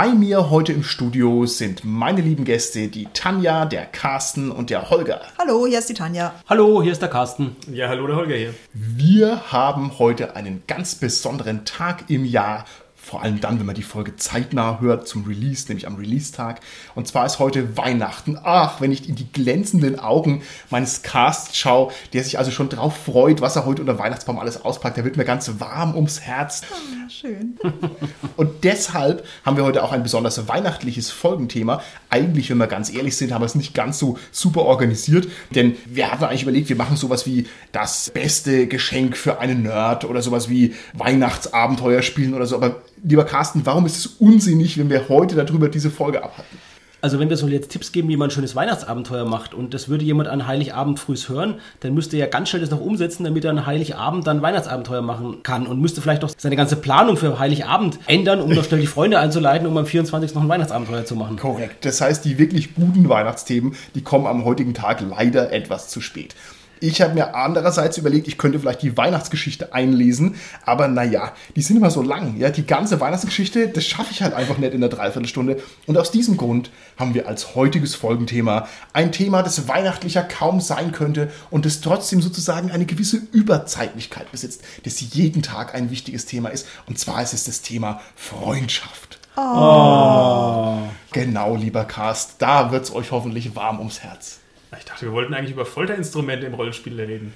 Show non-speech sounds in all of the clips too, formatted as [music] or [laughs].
Bei mir heute im Studio sind meine lieben Gäste, die Tanja, der Carsten und der Holger. Hallo, hier ist die Tanja. Hallo, hier ist der Carsten. Ja, hallo, der Holger hier. Wir haben heute einen ganz besonderen Tag im Jahr vor allem dann, wenn man die Folge zeitnah hört zum Release, nämlich am Release-Tag. Und zwar ist heute Weihnachten. Ach, wenn ich in die glänzenden Augen meines Casts schaue, der sich also schon drauf freut, was er heute unter Weihnachtsbaum alles auspackt, der wird mir ganz warm ums Herz. Ah, schön. [laughs] Und deshalb haben wir heute auch ein besonders weihnachtliches Folgenthema. Eigentlich, wenn wir ganz ehrlich sind, haben wir es nicht ganz so super organisiert, denn wir hatten eigentlich überlegt, wir machen sowas wie das beste Geschenk für einen Nerd oder sowas wie Weihnachtsabenteuer spielen oder so, aber lieber Carsten, warum ist es unsinnig, wenn wir heute darüber diese Folge abhalten? Also wenn wir so jetzt Tipps geben, wie man ein schönes Weihnachtsabenteuer macht und das würde jemand an Heiligabend frühs hören, dann müsste er ja ganz schnell das noch umsetzen, damit er an Heiligabend dann Weihnachtsabenteuer machen kann und müsste vielleicht auch seine ganze Planung für Heiligabend ändern, um noch schnell die Freunde einzuleiten, um am 24. noch ein Weihnachtsabenteuer zu machen. Korrekt. Das heißt, die wirklich guten Weihnachtsthemen, die kommen am heutigen Tag leider etwas zu spät. Ich habe mir andererseits überlegt, ich könnte vielleicht die Weihnachtsgeschichte einlesen, aber naja, die sind immer so lang. Ja, die ganze Weihnachtsgeschichte, das schaffe ich halt einfach nicht in der Dreiviertelstunde. Und aus diesem Grund haben wir als heutiges Folgenthema ein Thema, das weihnachtlicher kaum sein könnte und das trotzdem sozusagen eine gewisse Überzeitlichkeit besitzt, das jeden Tag ein wichtiges Thema ist. Und zwar ist es das Thema Freundschaft. Oh. Genau, lieber Cast, da wird es euch hoffentlich warm ums Herz. Ich dachte, wir wollten eigentlich über Folterinstrumente im Rollenspiel reden.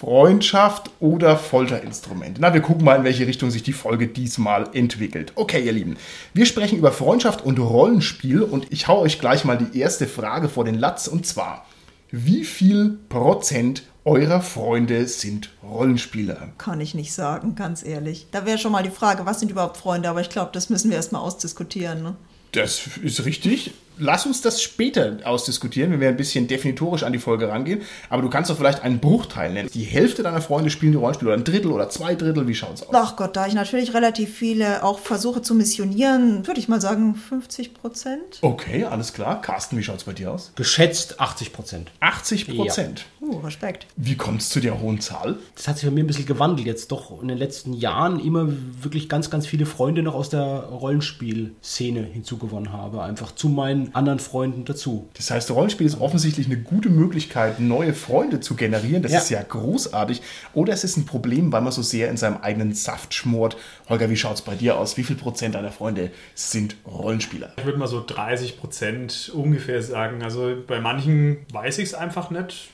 Freundschaft oder Folterinstrumente. Na, wir gucken mal, in welche Richtung sich die Folge diesmal entwickelt. Okay, ihr Lieben, wir sprechen über Freundschaft und Rollenspiel und ich hau euch gleich mal die erste Frage vor den Latz und zwar, wie viel Prozent eurer Freunde sind Rollenspieler? Kann ich nicht sagen, ganz ehrlich. Da wäre schon mal die Frage, was sind überhaupt Freunde? Aber ich glaube, das müssen wir erstmal ausdiskutieren. Ne? Das ist richtig lass uns das später ausdiskutieren, wenn wir ein bisschen definitorisch an die Folge rangehen. Aber du kannst doch vielleicht einen Bruchteil nennen. Die Hälfte deiner Freunde spielen die Rollenspiele oder ein Drittel oder zwei Drittel. Wie schaut's aus? Ach Gott, da ich natürlich relativ viele auch versuche zu missionieren, würde ich mal sagen 50 Prozent. Okay, alles klar. Carsten, wie schaut's bei dir aus? Geschätzt 80 Prozent. 80 Prozent. Ja. Uh, Respekt. Wie kommst du zu der hohen Zahl? Das hat sich bei mir ein bisschen gewandelt jetzt doch in den letzten Jahren immer wirklich ganz, ganz viele Freunde noch aus der Rollenspielszene hinzugewonnen habe. Einfach zu meinen anderen Freunden dazu. Das heißt, Rollenspiel ist offensichtlich eine gute Möglichkeit, neue Freunde zu generieren. Das ja. ist ja großartig. Oder es ist ein Problem, weil man so sehr in seinem eigenen Saft schmort. Holger, wie schaut es bei dir aus? Wie viel Prozent deiner Freunde sind Rollenspieler? Ich würde mal so 30 Prozent ungefähr sagen. Also bei manchen weiß ich es einfach nicht.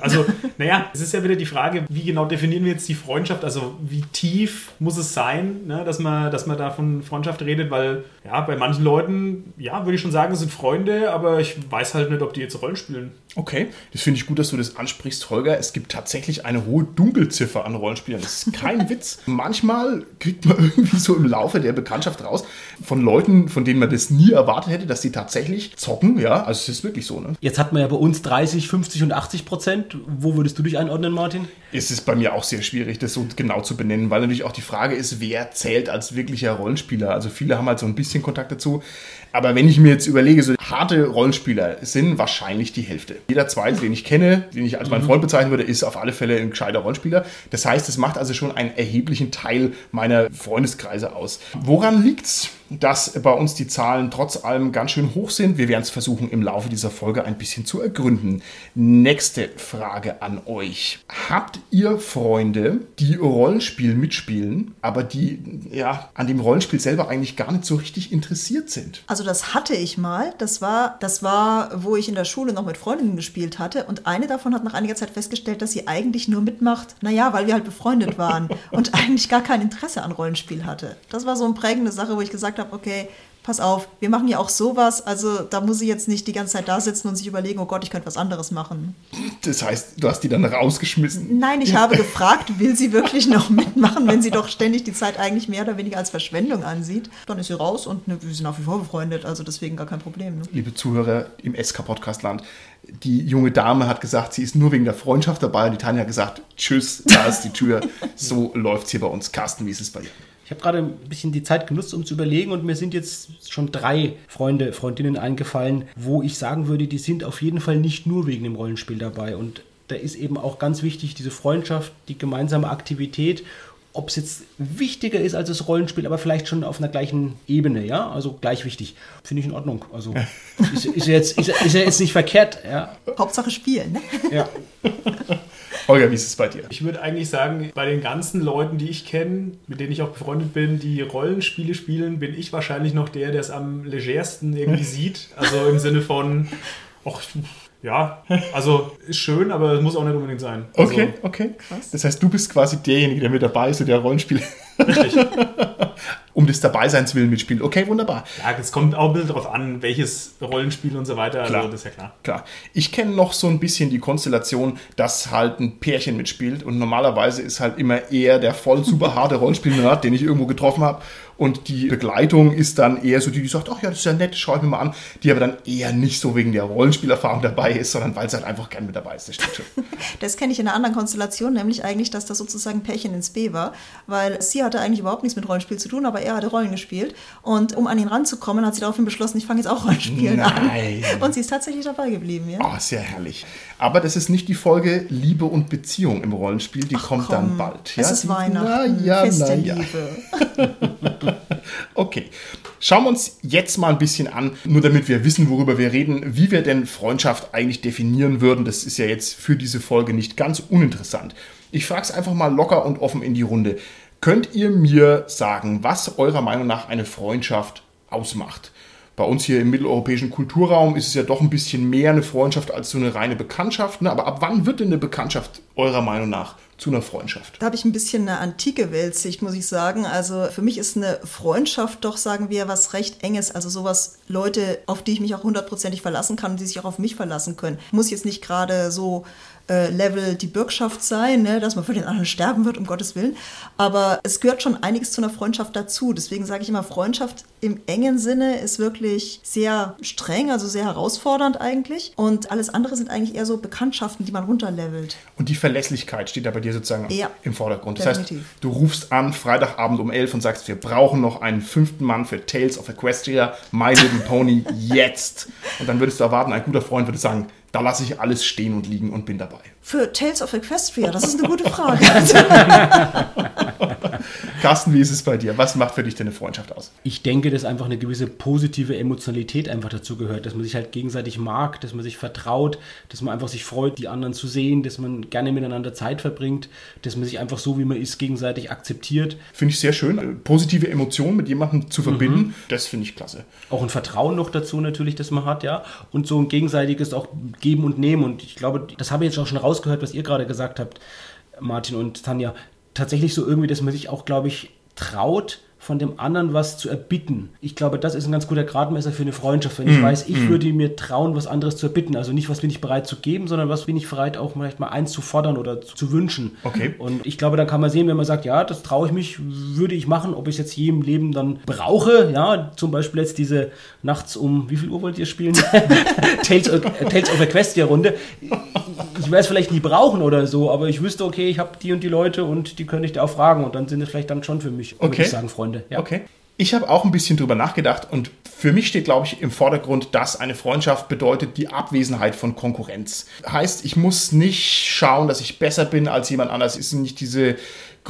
Also, [laughs] naja, es ist ja wieder die Frage, wie genau definieren wir jetzt die Freundschaft? Also, wie tief muss es sein, ne, dass, man, dass man da von Freundschaft redet? Weil, ja, bei manchen Leuten, ja, würde ich schon sagen, sind Freunde aber ich weiß halt nicht, ob die jetzt Rollen spielen. Okay, das finde ich gut, dass du das ansprichst, Holger. Es gibt tatsächlich eine hohe Dunkelziffer an Rollenspielern. Das ist kein [laughs] Witz. Manchmal kriegt man [laughs] irgendwie so im Laufe der Bekanntschaft raus von Leuten, von denen man das nie erwartet hätte, dass sie tatsächlich zocken. Ja, also es ist wirklich so. Ne? Jetzt hat man ja bei uns 30, 50 und 80 Prozent. Wo würdest du dich einordnen, Martin? Es ist bei mir auch sehr schwierig, das so genau zu benennen, weil natürlich auch die Frage ist, wer zählt als wirklicher Rollenspieler. Also viele haben halt so ein bisschen Kontakt dazu. Aber wenn ich mir jetzt überlege, so harte Rollenspieler sind wahrscheinlich die Hälfte. Jeder zweite, den ich kenne, den ich als meinen mhm. Freund bezeichnen würde, ist auf alle Fälle ein gescheiter Rollenspieler. Das heißt, es macht also schon einen erheblichen Teil meiner Freundeskreise aus. Woran liegt's? dass bei uns die Zahlen trotz allem ganz schön hoch sind. Wir werden es versuchen, im Laufe dieser Folge ein bisschen zu ergründen. Nächste Frage an euch. Habt ihr Freunde, die Rollenspiel mitspielen, aber die ja an dem Rollenspiel selber eigentlich gar nicht so richtig interessiert sind? Also das hatte ich mal. Das war, das war, wo ich in der Schule noch mit Freundinnen gespielt hatte. Und eine davon hat nach einiger Zeit festgestellt, dass sie eigentlich nur mitmacht, naja, weil wir halt befreundet waren [laughs] und eigentlich gar kein Interesse an Rollenspiel hatte. Das war so eine prägende Sache, wo ich gesagt habe, okay, pass auf, wir machen ja auch sowas, also da muss sie jetzt nicht die ganze Zeit da sitzen und sich überlegen, oh Gott, ich könnte was anderes machen. Das heißt, du hast die dann rausgeschmissen. Nein, ich habe gefragt, will sie wirklich noch mitmachen, wenn sie doch ständig die Zeit eigentlich mehr oder weniger als Verschwendung ansieht. Dann ist sie raus und ne, wir sind nach wie vor befreundet, also deswegen gar kein Problem. Ne? Liebe Zuhörer im SK-Podcast-Land, die junge Dame hat gesagt, sie ist nur wegen der Freundschaft dabei und die Tanja hat gesagt, tschüss, da ist die Tür. [laughs] So läuft es hier bei uns. Carsten, wie ist es bei dir? Ich habe gerade ein bisschen die Zeit genutzt, um zu überlegen und mir sind jetzt schon drei Freunde, Freundinnen eingefallen, wo ich sagen würde, die sind auf jeden Fall nicht nur wegen dem Rollenspiel dabei. Und da ist eben auch ganz wichtig diese Freundschaft, die gemeinsame Aktivität ob es jetzt wichtiger ist als das Rollenspiel, aber vielleicht schon auf einer gleichen Ebene, ja, also gleich wichtig. Finde ich in Ordnung. Also [laughs] ist, ist, ja jetzt, ist, ist ja jetzt nicht verkehrt, ja. Hauptsache spielen, ne? Ja. [laughs] Holger, wie ist es bei dir? Ich würde eigentlich sagen, bei den ganzen Leuten, die ich kenne, mit denen ich auch befreundet bin, die Rollenspiele spielen, bin ich wahrscheinlich noch der, der es am legersten irgendwie [laughs] sieht. Also im Sinne von, ach, ja, also ist schön, aber es muss auch nicht unbedingt sein. Also, Okay, okay. Das heißt, du bist quasi derjenige, der mit dabei ist und der Rollenspiel Richtig. [laughs] um des Dabeiseins willen mitspielt. Okay, wunderbar. Ja, es kommt auch ein bisschen darauf an, welches Rollenspiel und so weiter. Klar. Also das ist ja klar. Klar. Ich kenne noch so ein bisschen die Konstellation, dass halt ein Pärchen mitspielt und normalerweise ist halt immer eher der voll super harte Rollenspiel-Nerd, den ich irgendwo getroffen habe. Und die Begleitung ist dann eher so die, die sagt, ach ja, das ist ja nett, schau ich mir mal an. Die aber dann eher nicht so wegen der Rollenspielerfahrung dabei ist, sondern weil sie halt einfach gern mit dabei ist. Das stimmt schon. [laughs] Das kenne ich in einer anderen Konstellation, nämlich eigentlich, dass das sozusagen Pärchen ins B war, weil sie hatte eigentlich überhaupt nichts mit Rollenspiel zu tun, aber er hatte Rollen gespielt. Und um an ihn ranzukommen, hat sie daraufhin beschlossen, ich fange jetzt auch Rollenspielen Nein. an. Und sie ist tatsächlich dabei geblieben, ja. Oh, sehr herrlich. Aber das ist nicht die Folge Liebe und Beziehung im Rollenspiel, die kommt Komm, dann bald. Es ist Weihnachten, Na ja, Fest na ja. Liebe. [laughs] [laughs] Okay, schauen wir uns jetzt mal ein bisschen an, nur damit wir wissen, worüber wir reden, wie wir denn Freundschaft eigentlich definieren würden. Das ist ja jetzt für diese Folge nicht ganz uninteressant. Ich frage es einfach mal locker und offen in die Runde. Könnt ihr mir sagen, was eurer Meinung nach eine Freundschaft ausmacht? Bei uns hier im mitteleuropäischen Kulturraum ist es ja doch ein bisschen mehr eine Freundschaft als so eine reine Bekanntschaft. Ne? Aber ab wann wird denn eine Bekanntschaft eurer Meinung nach zu einer Freundschaft? Da habe ich ein bisschen eine antike Weltsicht, muss ich sagen. Also für mich ist eine Freundschaft doch, sagen wir, was recht enges. Also sowas, Leute, auf die ich mich auch hundertprozentig verlassen kann und die sich auch auf mich verlassen können. Muss jetzt nicht gerade so Level die Bürgschaft sein, ne, dass man für den anderen sterben wird, um Gottes Willen. Aber es gehört schon einiges zu einer Freundschaft dazu. Deswegen sage ich immer, Freundschaft im engen Sinne ist wirklich sehr streng, also sehr herausfordernd eigentlich. Und alles andere sind eigentlich eher so Bekanntschaften, die man runterlevelt. Und die Verlässlichkeit steht da bei dir sozusagen Ja, im Vordergrund. Das definitiv. heißt, du rufst an Freitagabend um 11 und sagst, wir brauchen noch einen fünften Mann für Tales of Equestria, My Little Pony, [laughs] jetzt. Und dann würdest du erwarten, ein guter Freund würde sagen, da lasse ich alles stehen und liegen und bin dabei. Für Tales of Equestria, das ist eine gute Frage. [laughs] [laughs] Carsten, wie ist es bei dir? Was macht für dich denn eine Freundschaft aus? Ich denke, dass einfach eine gewisse positive Emotionalität einfach dazu gehört, dass man sich halt gegenseitig mag, dass man sich vertraut, dass man einfach sich freut, die anderen zu sehen, dass man gerne miteinander Zeit verbringt, dass man sich einfach so, wie man ist, gegenseitig akzeptiert. Finde ich sehr schön. Äh, Positive Emotionen mit jemandem zu verbinden, das finde ich klasse. Auch ein Vertrauen noch dazu natürlich, das man hat, ja. Und so ein gegenseitiges auch Geben und Nehmen. Und ich glaube, das habe ich jetzt auch schon rausgehört, was ihr gerade gesagt habt, Martin und Tanja. Tatsächlich so irgendwie, dass man sich auch, glaube ich, traut, von dem anderen was zu erbitten. Ich glaube, das ist ein ganz guter Gradmesser für eine Freundschaft, wenn ich weiß, ich würde mir trauen, was anderes zu erbitten. Also nicht, was bin ich bereit zu geben, sondern was bin ich bereit, auch vielleicht mal eins zu fordern oder zu, zu wünschen. Okay. Und ich glaube, da kann man sehen, wenn man sagt, ja, das traue ich mich, würde ich machen, ob ich es jetzt je im Leben dann brauche. Ja, zum Beispiel jetzt diese nachts um, wie viel Uhr wollt ihr spielen? [laughs] Tales, of, Tales of Equestria Runde. Ich werde es vielleicht nie brauchen oder so, aber ich wüsste, okay, ich habe die und die Leute und die könnte ich da auch fragen und dann sind es vielleicht dann schon für mich, würde Okay. ich sagen, Freunde. Ja. Okay. Ich habe auch ein bisschen drüber nachgedacht und für mich steht, glaube ich, im Vordergrund, dass eine Freundschaft bedeutet die Abwesenheit von Konkurrenz. Heißt, ich muss nicht schauen, dass ich besser bin als jemand anders. Ist nicht diese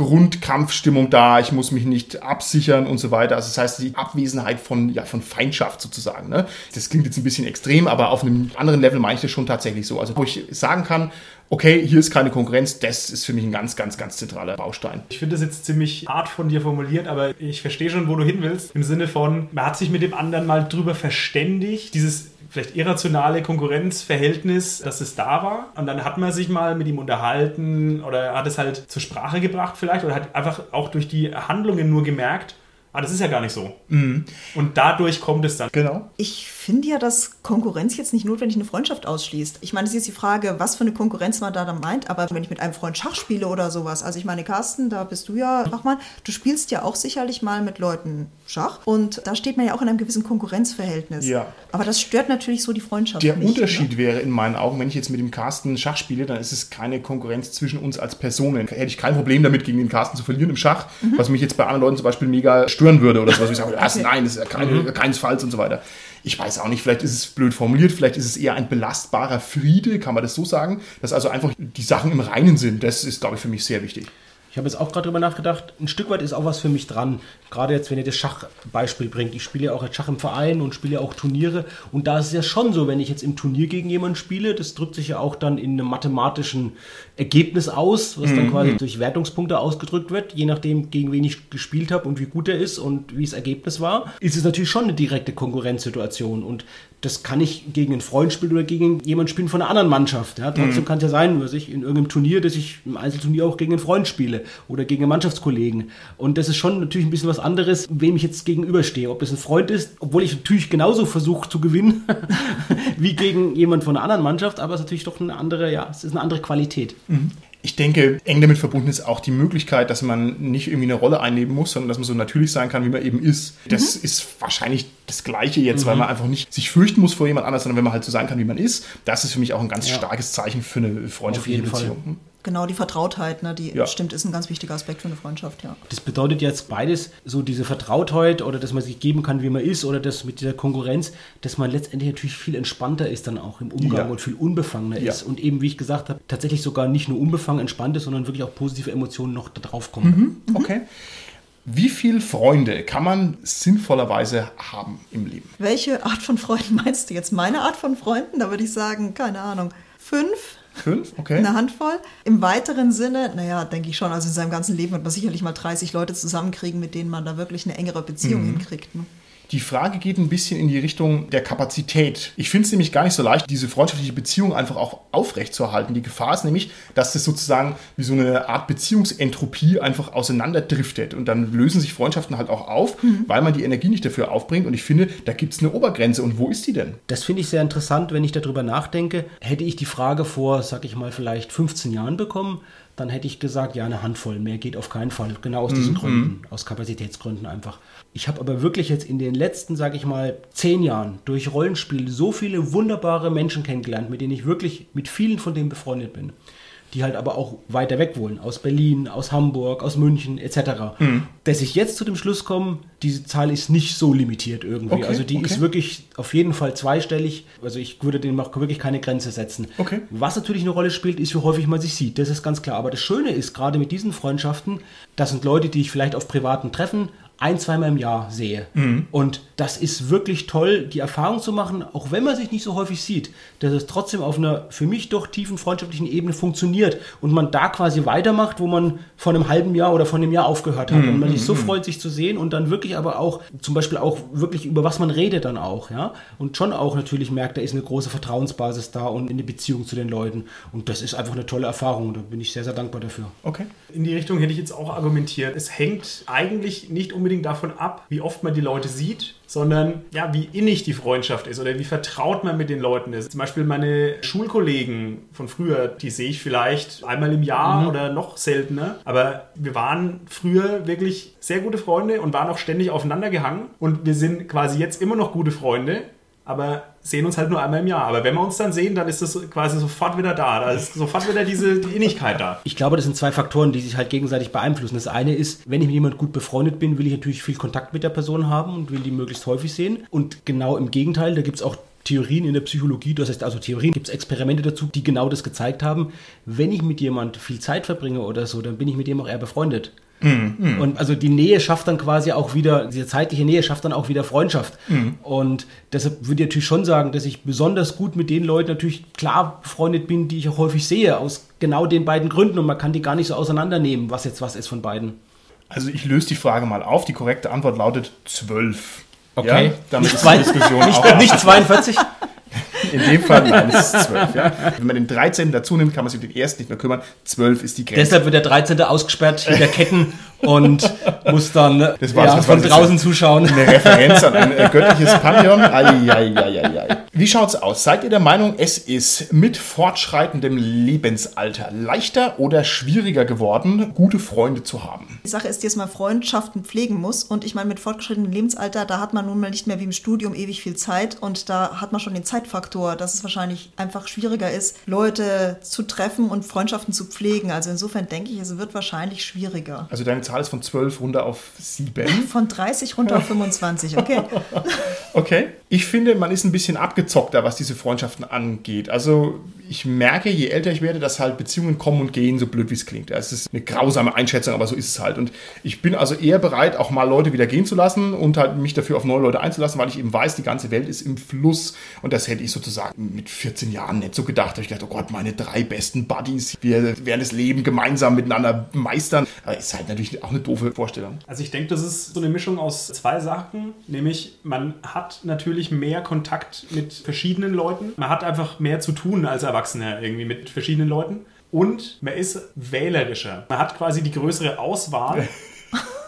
Grundkampfstimmung da, ich muss mich nicht absichern und so weiter. Also das heißt, die Abwesenheit von, ja, von Feindschaft sozusagen. Ne? Das klingt jetzt ein bisschen extrem, aber auf einem anderen Level meine ich das schon tatsächlich so. Also wo ich sagen kann, okay, hier ist keine Konkurrenz, das ist für mich ein ganz, ganz, ganz zentraler Baustein. Ich finde das jetzt ziemlich hart von dir formuliert, aber ich verstehe schon, wo du hin willst. Im Sinne von, man hat sich mit dem anderen mal drüber verständigt, dieses vielleicht irrationale Konkurrenzverhältnis, dass es da war. Und dann hat man sich mal mit ihm unterhalten oder hat es halt zur Sprache gebracht vielleicht oder hat einfach auch durch die Handlungen nur gemerkt, ah, das ist ja gar nicht so. Und dadurch kommt es dann. Genau. Ich finde ja, dass Konkurrenz jetzt nicht notwendig eine Freundschaft ausschließt. Ich meine, es ist jetzt die Frage, was für eine Konkurrenz man da dann meint, aber wenn ich mit einem Freund Schach spiele oder sowas, also ich meine, Carsten, da bist du ja Fachmann, du spielst ja auch sicherlich mal mit Leuten Schach und da steht man ja auch in einem gewissen Konkurrenzverhältnis. Ja. Aber das stört natürlich so die Freundschaft Der nicht. Unterschied Ne? wäre in meinen Augen, wenn ich jetzt mit dem Carsten Schach spiele, dann ist es keine Konkurrenz zwischen uns als Personen. Hätte ich kein Problem damit, gegen den Carsten zu verlieren im Schach, Mhm. was mich jetzt bei anderen Leuten zum Beispiel mega stören würde oder so, was ich sage, [laughs] was, nein, das ist ja keine, keinesfalls und so weiter. Ich weiß auch nicht, vielleicht ist es blöd formuliert, vielleicht ist es eher ein belastbarer Friede, kann man das so sagen, dass also einfach die Sachen im Reinen sind. Das ist, glaube ich, für mich sehr wichtig. Ich habe jetzt auch gerade drüber nachgedacht, ein Stück weit ist auch was für mich dran. Gerade jetzt, wenn ihr das Schachbeispiel bringt. Ich spiele ja auch jetzt Schach im Verein und spiele ja auch Turniere. Und da ist es ja schon so, wenn ich jetzt im Turnier gegen jemanden spiele, das drückt sich ja auch dann in einem mathematischen Ergebnis aus, was dann quasi durch Wertungspunkte ausgedrückt wird, je nachdem, gegen wen ich gespielt habe und wie gut er ist und wie das Ergebnis war, ist es natürlich schon eine direkte Konkurrenzsituation. Und das kann ich gegen einen Freund spielen oder gegen jemanden spielen von einer anderen Mannschaft. Ja, trotzdem kann es ja sein, dass ich in irgendeinem Turnier, dass ich im Einzelturnier auch gegen einen Freund spiele oder gegen einen Mannschaftskollegen. Und das ist schon natürlich ein bisschen was anderes, wem ich jetzt gegenüberstehe. Ob es ein Freund ist, obwohl ich natürlich genauso versuche zu gewinnen, [laughs] wie gegen jemand von einer anderen Mannschaft, aber es ist natürlich doch eine andere, ja, es ist eine andere Qualität. Ich denke, eng damit verbunden ist auch die Möglichkeit, dass man nicht irgendwie eine Rolle einnehmen muss, sondern dass man so natürlich sein kann, wie man eben ist. Das ist wahrscheinlich das Gleiche jetzt, weil man einfach nicht sich fürchten muss vor jemand anders, sondern wenn man halt so sein kann, wie man ist. Das ist für mich auch ein ganz Ja. starkes Zeichen für eine freundschaftliche jeden Fall. Genau, die Vertrautheit, ne, die Ja. stimmt, ist ein ganz wichtiger Aspekt für eine Freundschaft, ja. Das bedeutet jetzt beides, so diese Vertrautheit oder dass man sich geben kann, wie man ist oder das mit dieser Konkurrenz, dass man letztendlich natürlich viel entspannter ist dann auch im Umgang Ja. und viel unbefangener Ja. ist und eben, wie ich gesagt habe, tatsächlich sogar nicht nur unbefangen entspannt ist, sondern wirklich auch positive Emotionen noch da drauf kommen. Okay. Wie viele Freunde kann man sinnvollerweise haben im Leben? Welche Art von Freunden meinst du jetzt? Meine Art von Freunden? Da würde ich sagen, keine Ahnung, fünf, Fünf? Okay. eine Handvoll. Im weiteren Sinne, naja, denke ich schon, also in seinem ganzen Leben wird man sicherlich mal 30 Leute zusammenkriegen, mit denen man da wirklich eine engere Beziehung hinkriegt. Ne? Die Frage geht ein bisschen in die Richtung der Kapazität. Ich finde es nämlich gar nicht so leicht, diese freundschaftliche Beziehung einfach auch aufrechtzuerhalten. Die Gefahr ist nämlich, dass das sozusagen wie so eine Art Beziehungsentropie einfach auseinanderdriftet. Und dann lösen sich Freundschaften halt auch auf, weil man die Energie nicht dafür aufbringt. Und ich finde, da gibt es eine Obergrenze. Und wo ist die denn? Das finde ich sehr interessant, wenn ich darüber nachdenke. Hätte ich die Frage vor, sag ich mal, vielleicht 15 Jahren bekommen, dann hätte ich gesagt, ja, eine Handvoll, mehr geht auf keinen Fall. Genau aus diesen Gründen, aus Kapazitätsgründen einfach. Ich habe aber wirklich jetzt in den letzten, sag ich mal, zehn Jahren durch Rollenspiel so viele wunderbare Menschen kennengelernt, mit denen ich wirklich mit vielen von denen befreundet bin. Die halt aber auch weiter weg wohnen, aus Berlin, aus Hamburg, aus München etc. Dass ich jetzt zu dem Schluss komme, diese Zahl ist nicht so limitiert irgendwie. Okay, also die okay. ist wirklich auf jeden Fall zweistellig. Also ich würde dem auch wirklich keine Grenze setzen. Okay. Was natürlich eine Rolle spielt, ist, wie häufig man sich sieht. Das ist ganz klar. Aber das Schöne ist, gerade mit diesen Freundschaften, das sind Leute, die ich vielleicht auf privaten Treffen ein, zweimal im Jahr sehe. Mhm. Und das ist wirklich toll, die Erfahrung zu machen, auch wenn man sich nicht so häufig sieht, dass es trotzdem auf einer für mich doch tiefen freundschaftlichen Ebene funktioniert und man da quasi weitermacht, wo man vor einem halben Jahr oder vor einem Jahr aufgehört hat. Und man sich so freut, sich zu sehen und dann wirklich aber auch, zum Beispiel auch wirklich über was man redet dann auch, ja. Und schon auch natürlich merkt, da ist eine große Vertrauensbasis da und eine Beziehung zu den Leuten. Und das ist einfach eine tolle Erfahrung und da bin ich sehr, sehr dankbar dafür. Okay. In die Richtung hätte ich jetzt auch argumentiert. Es hängt eigentlich nicht unbedingt davon ab, wie oft man die Leute sieht, sondern ja, wie innig die Freundschaft ist oder wie vertraut man mit den Leuten ist. Zum Beispiel meine Schulkollegen von früher, die sehe ich vielleicht einmal im Jahr oder noch seltener. Aber wir waren früher wirklich sehr gute Freunde und waren auch ständig aufeinander gehangen. Und wir sind quasi jetzt immer noch gute Freunde. Aber sehen uns halt nur einmal im Jahr. Aber wenn wir uns dann sehen, dann ist das quasi sofort wieder da. Da ist sofort wieder diese die Innigkeit da. Ich glaube, das sind zwei Faktoren, die sich halt gegenseitig beeinflussen. Das eine ist, wenn ich mit jemand gut befreundet bin, will ich natürlich viel Kontakt mit der Person haben und will die möglichst häufig sehen. Und genau im Gegenteil, da gibt es auch Theorien in der Psychologie, das heißt also Theorien, gibt es Experimente dazu, die genau das gezeigt haben. Wenn ich mit jemand viel Zeit verbringe oder so, dann bin ich mit dem auch eher befreundet. Und also die Nähe schafft dann quasi auch wieder, diese zeitliche Nähe schafft dann auch wieder Freundschaft. Und deshalb würde ich natürlich schon sagen, dass ich besonders gut mit den Leuten natürlich klar befreundet bin, die ich auch häufig sehe, aus genau den beiden Gründen. Und man kann die gar nicht so auseinandernehmen, was jetzt was ist von beiden. Also ich löse die Frage mal auf. Die korrekte Antwort lautet zwölf. Okay. Ja, damit ist zwei- die Diskussion Nicht, auch nicht 42? In dem Fall, nein, es ist zwölf. Ja. Wenn man den 13. dazu nimmt, kann man sich um den ersten nicht mehr kümmern. Zwölf ist die Grenze. Deshalb wird der 13. ausgesperrt hinter Ketten und muss dann Das war- ja, das war von draußen zuschauen. Eine Referenz an ein äh, [laughs] göttliches Pantheon. Ai. Wie schaut's aus? Seid ihr der Meinung, es ist mit fortschreitendem Lebensalter leichter oder schwieriger geworden, gute Freunde zu haben? Die Sache ist, dass man Freundschaften pflegen muss. Und ich meine, mit fortgeschrittenem Lebensalter, da hat man nun mal nicht mehr wie im Studium ewig viel Zeit. Und da hat man schon den Zeitfaktor, dass es wahrscheinlich einfach schwieriger ist, Leute zu treffen und Freundschaften zu pflegen. Also insofern denke ich, es wird wahrscheinlich schwieriger. Also deine Zahl ist von 12 runter auf 7. [laughs] Von 30 runter auf 25, okay? [laughs] Okay. Ich finde, man ist ein bisschen abgezockter, was diese Freundschaften angeht. Also ich merke, je älter ich werde, dass halt Beziehungen kommen und gehen, so blöd wie es klingt. Ja, Es ist eine grausame Einschätzung, aber so ist es halt. Und ich bin also eher bereit, auch mal Leute wieder gehen zu lassen und halt mich dafür auf neue Leute einzulassen, weil ich eben weiß, die ganze Welt ist im Fluss. Und das hätte ich sozusagen mit 14 Jahren nicht so gedacht. Da hab ich gedacht, oh Gott, meine drei besten Buddies, wir werden das Leben gemeinsam miteinander meistern. Aber ist halt natürlich auch eine doofe Vorstellung. Also ich denke, das ist so eine Mischung aus zwei Sachen, nämlich man hat natürlich mehr Kontakt mit verschiedenen Leuten, man hat einfach mehr zu tun als Erwachsener irgendwie mit verschiedenen Leuten und man ist wählerischer. Man hat quasi die größere Auswahl. [laughs]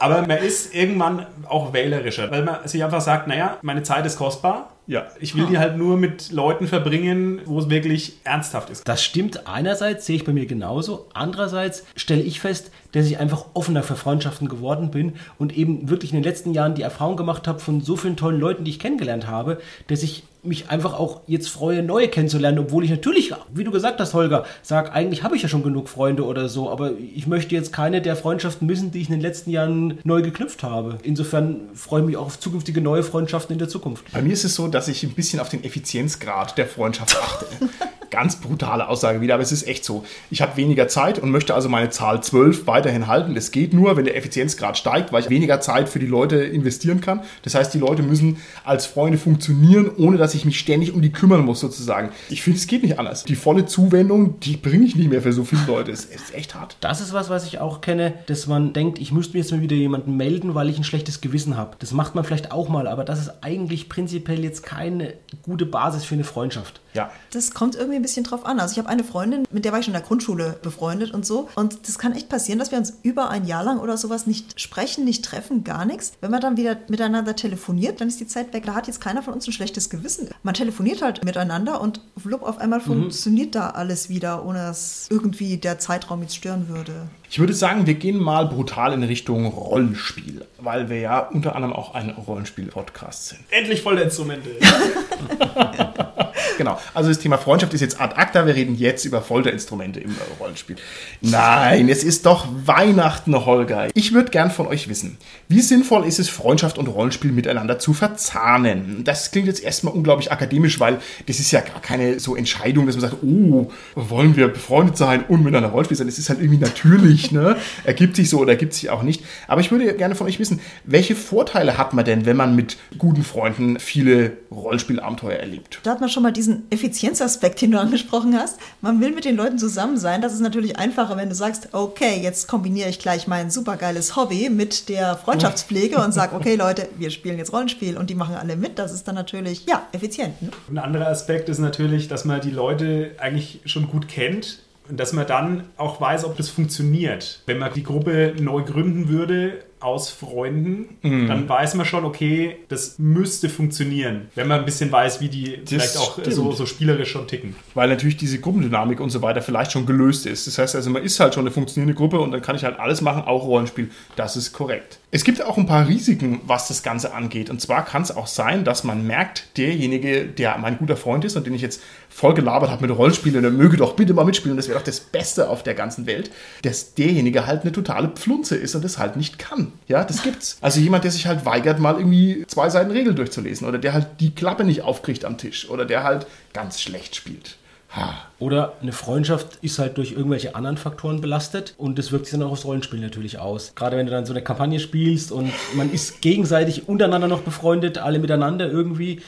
Aber man ist irgendwann auch wählerischer, weil man sich einfach sagt, naja, meine Zeit ist kostbar. Ja. Ich will die halt nur mit Leuten verbringen, wo es wirklich ernsthaft ist. Das stimmt einerseits, sehe ich bei mir genauso. Andererseits stelle ich fest, dass ich einfach offener für Freundschaften geworden bin und eben wirklich in den letzten Jahren die Erfahrung gemacht habe von so vielen tollen Leuten, die ich kennengelernt habe, dass ich mich einfach auch jetzt freue, neue kennenzulernen, obwohl ich natürlich, wie du gesagt hast, Holger, sag, eigentlich habe ich ja schon genug Freunde oder so, aber ich möchte jetzt keine der Freundschaften missen, die ich in den letzten Jahren neu geknüpft habe. Insofern freue ich mich auch auf zukünftige neue Freundschaften in der Zukunft. Bei mir ist es so, dass ich ein bisschen auf den Effizienzgrad der Freundschaft achte. [laughs] Ganz brutale Aussage wieder, aber es ist echt so. Ich habe weniger Zeit und möchte also meine Zahl 12 weiterhin halten. Das geht nur, wenn der Effizienzgrad steigt, weil ich weniger Zeit für die Leute investieren kann. Das heißt, die Leute müssen als Freunde funktionieren, ohne dass ich mich ständig um die kümmern muss, sozusagen. Ich finde, es geht nicht anders. Die volle Zuwendung, die bringe ich nicht mehr für so viele Leute. Es ist echt hart. Das ist was, was ich auch kenne, dass man denkt, ich müsste mir jetzt mal wieder jemanden melden, weil ich ein schlechtes Gewissen habe. Das macht man vielleicht auch mal, aber das ist eigentlich prinzipiell jetzt keine gute Basis für eine Freundschaft. Ja. Das kommt irgendwie ein bisschen drauf an. Also ich habe eine Freundin, mit der war ich schon in der Grundschule befreundet und so. Und das kann echt passieren, dass wir uns über ein Jahr lang oder sowas nicht sprechen, nicht treffen, gar nichts. Wenn man dann wieder miteinander telefoniert, dann ist die Zeit weg. Da hat jetzt keiner von uns ein schlechtes Gewissen. Man telefoniert halt miteinander und flupp, auf einmal funktioniert da alles wieder, ohne dass irgendwie der Zeitraum jetzt stören würde. Ich würde sagen, wir gehen mal brutal in Richtung Rollenspiel, weil wir ja unter anderem auch ein Rollenspiel-Podcast sind. Endlich volle Instrumente. [laughs] Genau. Also das Thema Freundschaft ist jetzt ad acta. Wir reden jetzt über Folterinstrumente im Rollenspiel. Nein, es ist doch Weihnachten, Holger. Ich würde gern von euch wissen, wie sinnvoll ist es, Freundschaft und Rollenspiel miteinander zu verzahnen? Das klingt jetzt erstmal unglaublich akademisch, weil das ist ja gar keine so Entscheidung, dass man sagt, oh, wollen wir befreundet sein und miteinander Rollenspiel sein? Das ist halt irgendwie natürlich, ne? Ergibt sich so oder ergibt sich auch nicht. Aber ich würde gerne von euch wissen, welche Vorteile hat man denn, wenn man mit guten Freunden viele Rollenspielabenteuer erlebt? Da hat man schon mal diesen Effizienzaspekt, den du angesprochen hast. Man will mit den Leuten zusammen sein. Das ist natürlich einfacher, wenn du sagst, okay, jetzt kombiniere ich gleich mein supergeiles Hobby mit der Freundschaftspflege und sag, okay Leute, wir spielen jetzt Rollenspiel und die machen alle mit. Das ist dann natürlich, ja, effizient. Ne? Ein anderer Aspekt ist natürlich, dass man die Leute eigentlich schon gut kennt dass man dann auch weiß, ob das funktioniert. Wenn man die Gruppe neu gründen würde aus Freunden, dann weiß man schon, okay, das müsste funktionieren. Wenn man ein bisschen weiß, wie die vielleicht auch stimmt. so, so spielerisch schon ticken. weil natürlich diese Gruppendynamik und so weiter vielleicht schon gelöst ist. Das heißt also, man ist halt schon eine funktionierende Gruppe und dann kann ich halt alles machen, auch Rollenspiel. Das ist korrekt. Es gibt auch ein paar Risiken, was das Ganze angeht. Und zwar kann es auch sein, dass man merkt, derjenige, der mein guter Freund ist und den ich jetzt voll gelabert habe mit Rollenspielen, der möge doch bitte mal mitspielen, das wäre doch das Beste auf der ganzen Welt, dass derjenige halt eine totale Pflunze ist und das halt nicht kann. Ja, das gibt's. Also jemand, der sich halt weigert, mal irgendwie zwei Seiten Regeln durchzulesen oder der halt die Klappe nicht aufkriegt am Tisch oder der halt ganz schlecht spielt. Ha. Oder eine Freundschaft ist halt durch irgendwelche anderen Faktoren belastet und das wirkt sich dann auch aufs Rollenspiel natürlich aus. Gerade wenn du dann so eine Kampagne spielst und man ist gegenseitig untereinander noch befreundet, alle miteinander irgendwie.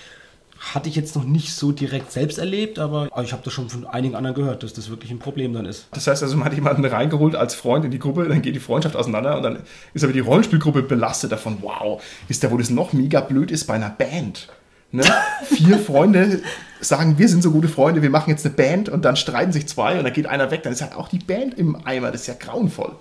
Hatte ich jetzt noch nicht so direkt selbst erlebt, aber ich habe das schon von einigen anderen gehört, dass das wirklich ein Problem dann ist. Das heißt also, man hat jemanden reingeholt als Freund in die Gruppe, dann geht die Freundschaft auseinander und dann ist aber die Rollenspielgruppe belastet davon. Wow, ist da, wo das noch mega blöd ist bei einer Band. Ne? [laughs] Vier Freunde sagen, wir sind so gute Freunde, wir machen jetzt eine Band und dann streiten sich zwei und dann geht einer weg, dann ist halt auch die Band im Eimer. Das ist ja grauenvoll.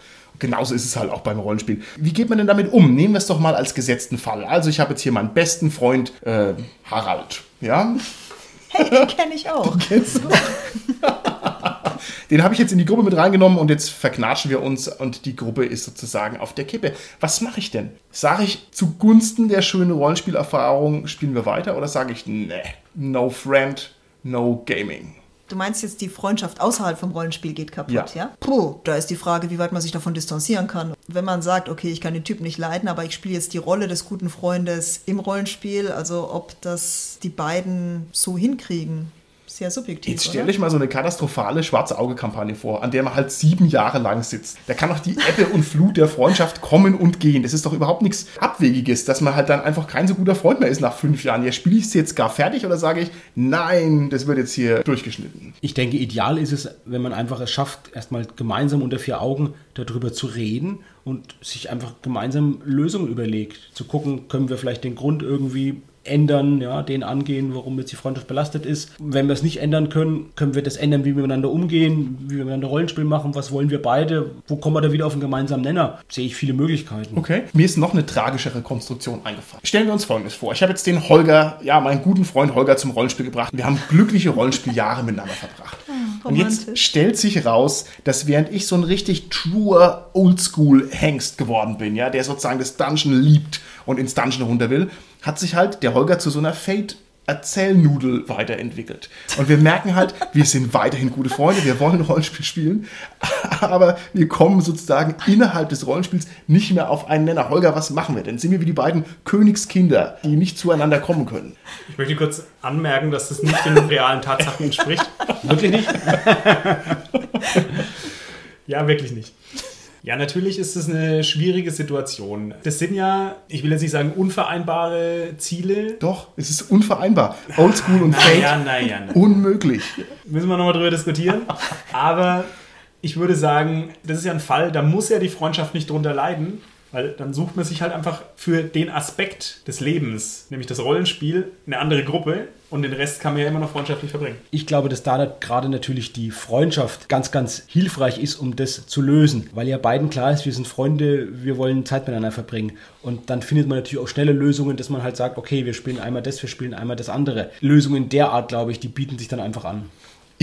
Genauso ist es halt auch beim Rollenspiel. Wie geht man denn damit um? Nehmen wir es doch mal als gesetzten Fall. Also ich habe jetzt hier meinen besten Freund äh, Harald. Ja, Hey, den kenne ich auch. [laughs] Kennst du? [laughs] Den habe ich jetzt in die Gruppe mit reingenommen und jetzt verknatschen wir uns und die Gruppe ist sozusagen auf der Kippe. Was mache ich denn? Sage ich zugunsten der schönen Rollenspielerfahrung spielen wir weiter oder sage ich, ne, no friend, no gaming? Du meinst jetzt, die Freundschaft außerhalb vom Rollenspiel geht kaputt, Ja. ja? Puh, da ist die Frage, wie weit man sich davon distanzieren kann. Wenn man sagt, okay, ich kann den Typ nicht leiden, aber ich spiele jetzt die Rolle des guten Freundes im Rollenspiel, also ob das die beiden so hinkriegen, sehr subjektiv. Jetzt stell dich mal so eine katastrophale schwarze Auge-Kampagne vor, an der man halt sieben Jahre lang sitzt. Da kann doch die Ebbe und Flut der Freundschaft kommen und gehen. Das ist doch überhaupt nichts Abwegiges, dass man halt dann einfach kein so guter Freund mehr ist nach fünf Jahren. Ja, spiele ich es jetzt gar fertig oder sage ich, nein, das wird jetzt hier durchgeschnitten? Ich denke, ideal ist es, wenn man einfach es schafft, erstmal gemeinsam unter vier Augen darüber zu reden und sich einfach gemeinsam Lösungen überlegt. Zu gucken, können wir vielleicht den Grund irgendwie ändern, ja, den angehen, warum jetzt die Freundschaft belastet ist. Wenn wir es nicht ändern können, können wir das ändern, wie wir miteinander umgehen, wie wir miteinander Rollenspiel machen, was wollen wir beide, wo kommen wir da wieder auf einen gemeinsamen Nenner? Sehe ich viele Möglichkeiten. Okay. Mir ist noch eine tragischere Konstruktion eingefallen. Stellen wir uns Folgendes vor. Ich habe jetzt den Holger, ja, meinen guten Freund Holger zum Rollenspiel gebracht. Wir haben glückliche Rollenspieljahre [laughs] miteinander verbracht. Und jetzt stellt sich raus, dass während ich so ein richtig truer Oldschool-Hengst geworden bin, ja, der sozusagen das Dungeon liebt und ins Dungeon runter will, hat sich halt der Holger zu so einer Fate Erzählnudel weiterentwickelt. Und wir merken halt, wir sind weiterhin gute Freunde, wir wollen Rollenspiel spielen, [laughs] aber wir kommen sozusagen innerhalb des Rollenspiels nicht mehr auf einen Nenner. Holger, was machen wir denn? Sind wir wie die beiden Königskinder, die nicht zueinander kommen können? Ich möchte kurz anmerken, dass das nicht den realen Tatsachen entspricht. [laughs] Wirklich nicht? [laughs] Ja, wirklich nicht. Ja, natürlich ist es eine schwierige Situation. Das sind ja, ich will jetzt nicht sagen unvereinbare Ziele. Doch, es ist unvereinbar. Oldschool und Fate, Naja, naja, naja. unmöglich. Müssen wir nochmal drüber diskutieren. Aber ich würde sagen, das ist ja ein Fall, da muss ja die Freundschaft nicht drunter leiden, weil dann sucht man sich halt einfach für den Aspekt des Lebens, nämlich das Rollenspiel, eine andere Gruppe und den Rest kann man ja immer noch freundschaftlich verbringen. Ich glaube, dass da gerade natürlich die Freundschaft ganz, ganz hilfreich ist, um das zu lösen. Weil ja beiden klar ist, wir sind Freunde, wir wollen Zeit miteinander verbringen. Und dann findet man natürlich auch schnelle Lösungen, dass man halt sagt, okay, wir spielen einmal das, wir spielen einmal das andere. Lösungen der Art, glaube ich, die bieten sich dann einfach an.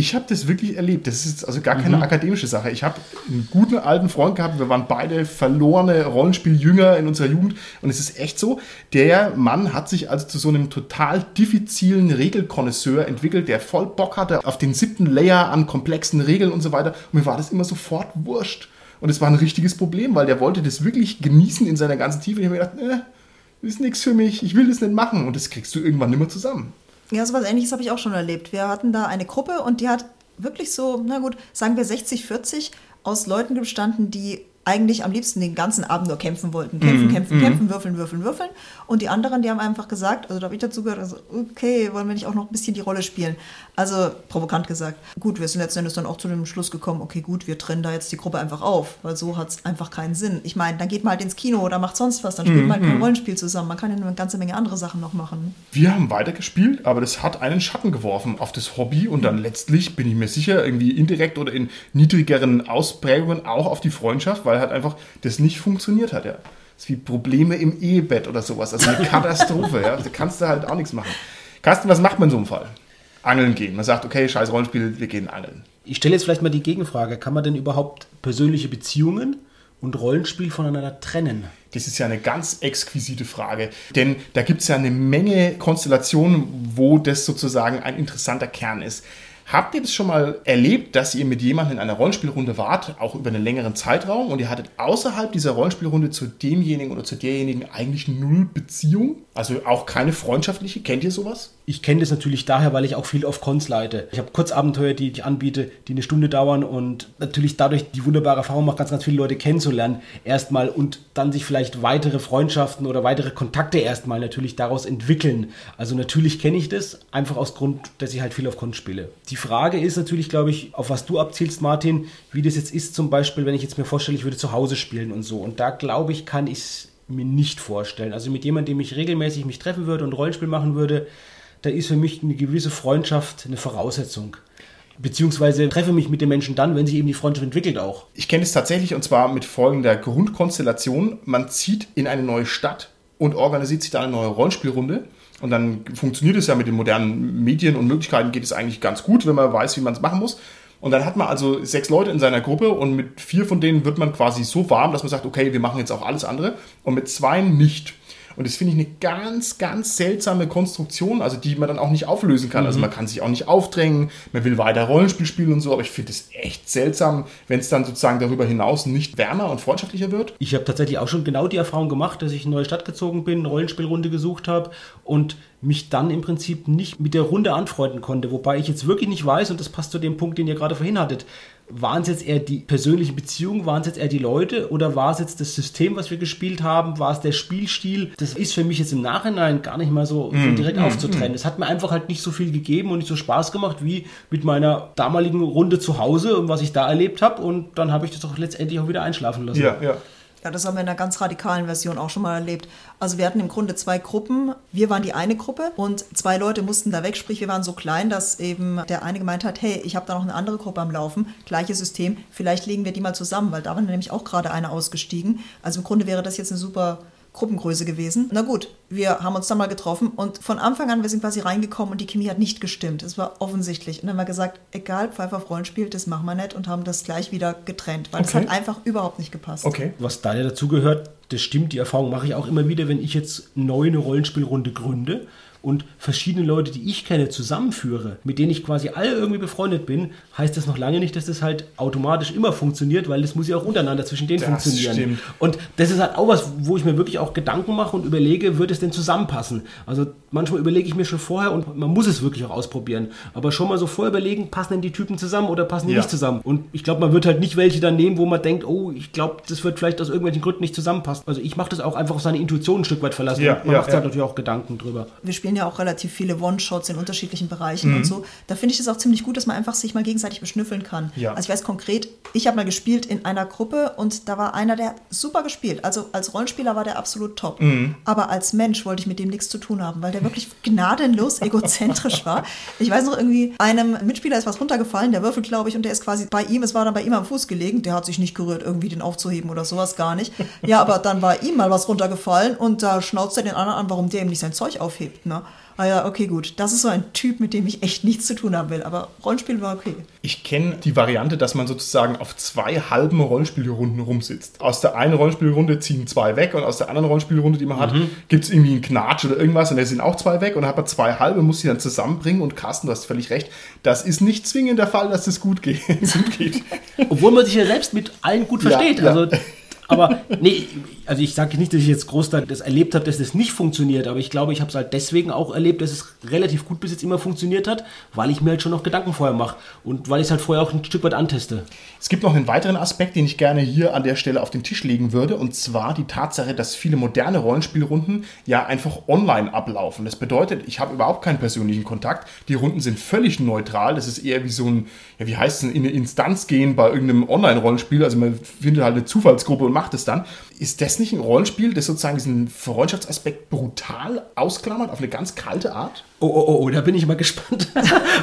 Ich habe das wirklich erlebt. Das ist also gar keine akademische Sache. Ich habe einen guten alten Freund gehabt. Wir waren beide verlorene Rollenspieljünger in unserer Jugend. Und es ist echt so, der Mann hat sich also zu so einem total diffizilen Regelkonnoisseur entwickelt, der voll Bock hatte auf den siebten Layer an komplexen Regeln und so weiter. Und mir war das immer sofort wurscht. Und es war ein richtiges Problem, weil der wollte das wirklich genießen in seiner ganzen Tiefe. Und ich habe mir gedacht, äh, ist nichts für mich, ich will das nicht machen. Und das kriegst du irgendwann nicht mehr zusammen. Ja, sowas ähnliches habe ich auch schon erlebt. Wir hatten da eine Gruppe und die hat wirklich so, na gut, sagen wir 60, 40 aus Leuten bestanden, die eigentlich am liebsten den ganzen Abend nur kämpfen wollten. Kämpfen, kämpfen, kämpfen, würfeln, würfeln, würfeln. Und die anderen, die haben einfach gesagt, also da habe ich dazu gehört, also okay, wollen wir nicht auch noch ein bisschen die Rolle spielen? Also provokant gesagt. Gut, wir sind letzten Endes dann auch zu dem Schluss gekommen, okay, gut, wir trennen da jetzt die Gruppe einfach auf, weil so hat es einfach keinen Sinn. Ich meine, dann geht man halt ins Kino oder macht sonst was, dann spielt man halt kein Rollenspiel zusammen. Man kann ja eine ganze Menge andere Sachen noch machen. Wir haben weitergespielt, aber das hat einen Schatten geworfen auf das Hobby und dann letztlich, bin ich mir sicher, irgendwie indirekt oder in niedrigeren Ausprägungen auch auf die Freundschaft, weil halt einfach das nicht funktioniert hat. Ja. Das ist wie Probleme im Ehebett oder sowas. Also eine [laughs] Katastrophe. ja. Da kannst du halt auch nichts machen. Carsten, was macht man in so einem Fall? Angeln gehen. Man sagt, okay, scheiß Rollenspiel, wir gehen angeln. Ich stelle jetzt vielleicht mal die Gegenfrage, kann man denn überhaupt persönliche Beziehungen und Rollenspiel voneinander trennen? Das ist ja eine ganz exquisite Frage, denn da gibt es ja eine Menge Konstellationen, wo das sozusagen ein interessanter Kern ist. Habt ihr das schon mal erlebt, dass ihr mit jemandem in einer Rollenspielrunde wart, auch über einen längeren Zeitraum, und ihr hattet außerhalb dieser Rollenspielrunde zu demjenigen oder zu derjenigen eigentlich null Beziehung? Also auch keine freundschaftliche? Kennt ihr sowas? Ich kenne das natürlich daher, weil ich auch viel auf Cons leite. Ich habe Kurzabenteuer, die ich anbiete, die eine Stunde dauern und natürlich dadurch die wunderbare Erfahrung macht, ganz, ganz viele Leute kennenzulernen erstmal und dann sich vielleicht weitere Freundschaften oder weitere Kontakte erstmal natürlich daraus entwickeln. Also natürlich kenne ich das, einfach aus Grund, dass ich halt viel auf Cons spiele. Die Frage ist natürlich, glaube ich, auf was du abzielst, Martin, wie das jetzt ist zum Beispiel, wenn ich jetzt mir vorstelle, ich würde zu Hause spielen und so. Und da glaube ich, kann ich es mir nicht vorstellen. Also mit jemandem, dem ich regelmäßig mich treffen würde und Rollenspiel machen würde, da ist für mich eine gewisse Freundschaft eine Voraussetzung. beziehungsweise treffe mich mit den Menschen dann, wenn sich eben die Freundschaft entwickelt auch. Ich kenne es tatsächlich und zwar mit folgender Grundkonstellation. Man zieht in eine neue Stadt und organisiert sich da eine neue Rollenspielrunde. Und dann funktioniert es ja mit den modernen Medien und Möglichkeiten geht es eigentlich ganz gut, wenn man weiß, wie man es machen muss. Und dann hat man also sechs Leute in seiner Gruppe und mit vier von denen wird man quasi so warm, dass man sagt, okay, wir machen jetzt auch alles andere. Und mit zwei nicht. Und das finde ich eine ganz, ganz seltsame Konstruktion, also die man dann auch nicht auflösen kann. Also man kann sich auch nicht aufdrängen, man will weiter Rollenspiel spielen und so, aber ich finde es echt seltsam, wenn es dann sozusagen darüber hinaus nicht wärmer und freundschaftlicher wird. Ich habe tatsächlich auch schon genau die Erfahrung gemacht, dass ich in eine neue Stadt gezogen bin, eine Rollenspielrunde gesucht habe und mich dann im Prinzip nicht mit der Runde anfreunden konnte. Wobei ich jetzt wirklich nicht weiß, und das passt zu dem Punkt, den ihr gerade vorhin hattet, waren es jetzt eher die persönlichen Beziehungen, waren es jetzt eher die Leute oder war es jetzt das System, was wir gespielt haben, war es der Spielstil? Das ist für mich jetzt im Nachhinein gar nicht mal so, so direkt aufzutrennen. Es hat mir einfach halt nicht so viel gegeben und nicht so Spaß gemacht wie mit meiner damaligen Runde zu Hause und was ich da erlebt habe und dann habe ich das auch letztendlich auch wieder einschlafen lassen. ja. Ja, das haben wir in einer ganz radikalen Version auch schon mal erlebt. Also wir hatten im Grunde zwei Gruppen. Wir waren die eine Gruppe und zwei Leute mussten da weg. Sprich, wir waren so klein, dass eben der eine gemeint hat, hey, ich habe da noch eine andere Gruppe am Laufen, gleiches System, vielleicht legen wir die mal zusammen, weil da war nämlich auch gerade eine ausgestiegen. Also im Grunde wäre das jetzt eine super Gruppengröße gewesen. Na gut, wir haben uns dann mal getroffen und von Anfang an, wir sind quasi reingekommen und die Chemie hat nicht gestimmt. Es war offensichtlich. Und dann haben wir gesagt, egal, Pfeiffer Freund spielt, das machen wir nicht und haben das gleich wieder getrennt, weil das Okay. hat einfach überhaupt nicht gepasst. Okay. Was da ja dazu gehört, das stimmt, die Erfahrung mache ich auch immer wieder, wenn ich jetzt neu eine Rollenspielrunde gründe und verschiedene Leute, die ich kenne, zusammenführe, mit denen ich quasi alle irgendwie befreundet bin, heißt das noch lange nicht, dass das halt automatisch immer funktioniert, weil das muss ja auch untereinander zwischen denen Das funktionieren. stimmt. Und das ist halt auch was, wo ich mir wirklich auch Gedanken mache und überlege, wird es denn zusammenpassen? Also manchmal überlege ich mir schon vorher und man muss es wirklich auch ausprobieren. Aber schon mal so vorher überlegen, passen denn die Typen zusammen oder passen die Ja. nicht zusammen? Und ich glaube, man wird halt nicht welche dann nehmen, wo man denkt, oh, ich glaube, das wird vielleicht aus irgendwelchen Gründen nicht zusammenpassen. Also ich mache das auch einfach auf seine Intuition ein Stück weit verlassen. Ja, Und man ja, macht sich ja. halt natürlich auch Gedanken drüber. wir spielen ja auch relativ viele One-Shots in unterschiedlichen Mhm. Bereichen und so. Da finde ich es auch ziemlich gut, dass man einfach sich mal gegenseitig beschnüffeln kann. Ja. Also ich weiß konkret, ich habe mal gespielt in einer Gruppe und da war einer, der super gespielt. Also als Rollenspieler war der absolut top. Mhm. Aber als Mensch wollte ich mit dem nichts zu tun haben, weil der wirklich gnadenlos egozentrisch war. Ich weiß noch irgendwie, einem Mitspieler ist was runtergefallen, der Würfel, glaube ich, und der ist quasi bei ihm, es war dann bei ihm am Fuß gelegen, der hat sich nicht gerührt, irgendwie den aufzuheben oder sowas gar nicht. Ja, aber dann war ihm mal was runtergefallen und da schnauzt er den anderen an, warum der ihm nicht sein Zeug aufhebt. Ne? Ah ja, okay, gut. Das ist so ein Typ, mit dem ich echt nichts zu tun haben will. Aber Rollenspiel war okay. Ich kenne die Variante, dass man sozusagen auf zwei halben Rollenspielrunden rumsitzt. Aus der einen Rollenspielrunde ziehen zwei weg und aus der anderen Rollenspielrunde, die man hat, gibt es irgendwie einen Knatsch oder irgendwas und da sind auch zwei weg und dann hat man zwei halbe, muss die dann zusammenbringen und Carsten, du hast völlig recht, das ist nicht zwingend der Fall, dass das gut geht. [laughs] gut geht. Obwohl man sich ja selbst mit allen gut Ja, versteht. ja. Also, aber nee, also ich sage nicht, dass ich jetzt groß da das erlebt habe, dass das nicht funktioniert, aber ich glaube, ich habe es halt deswegen auch erlebt, dass es relativ gut bis jetzt immer funktioniert hat, weil ich mir halt schon noch Gedanken vorher mache und weil ich es halt vorher auch ein Stück weit anteste. Es gibt noch einen weiteren Aspekt, den ich gerne hier an der Stelle auf den Tisch legen würde, und zwar die Tatsache, dass viele moderne Rollenspielrunden ja einfach online ablaufen. Das bedeutet, ich habe überhaupt keinen persönlichen Kontakt. Die Runden sind völlig neutral. Das ist eher wie so ein, ja, wie heißt es, in eine Instanz gehen bei irgendeinem Online-Rollenspiel. Also man findet halt eine Zufallsgruppe und macht es dann. Ist das nicht ein Rollenspiel, das sozusagen diesen Freundschaftsaspekt brutal ausklammert auf eine ganz kalte Art? Oh, oh, oh, oh, da bin ich mal [laughs] gespannt,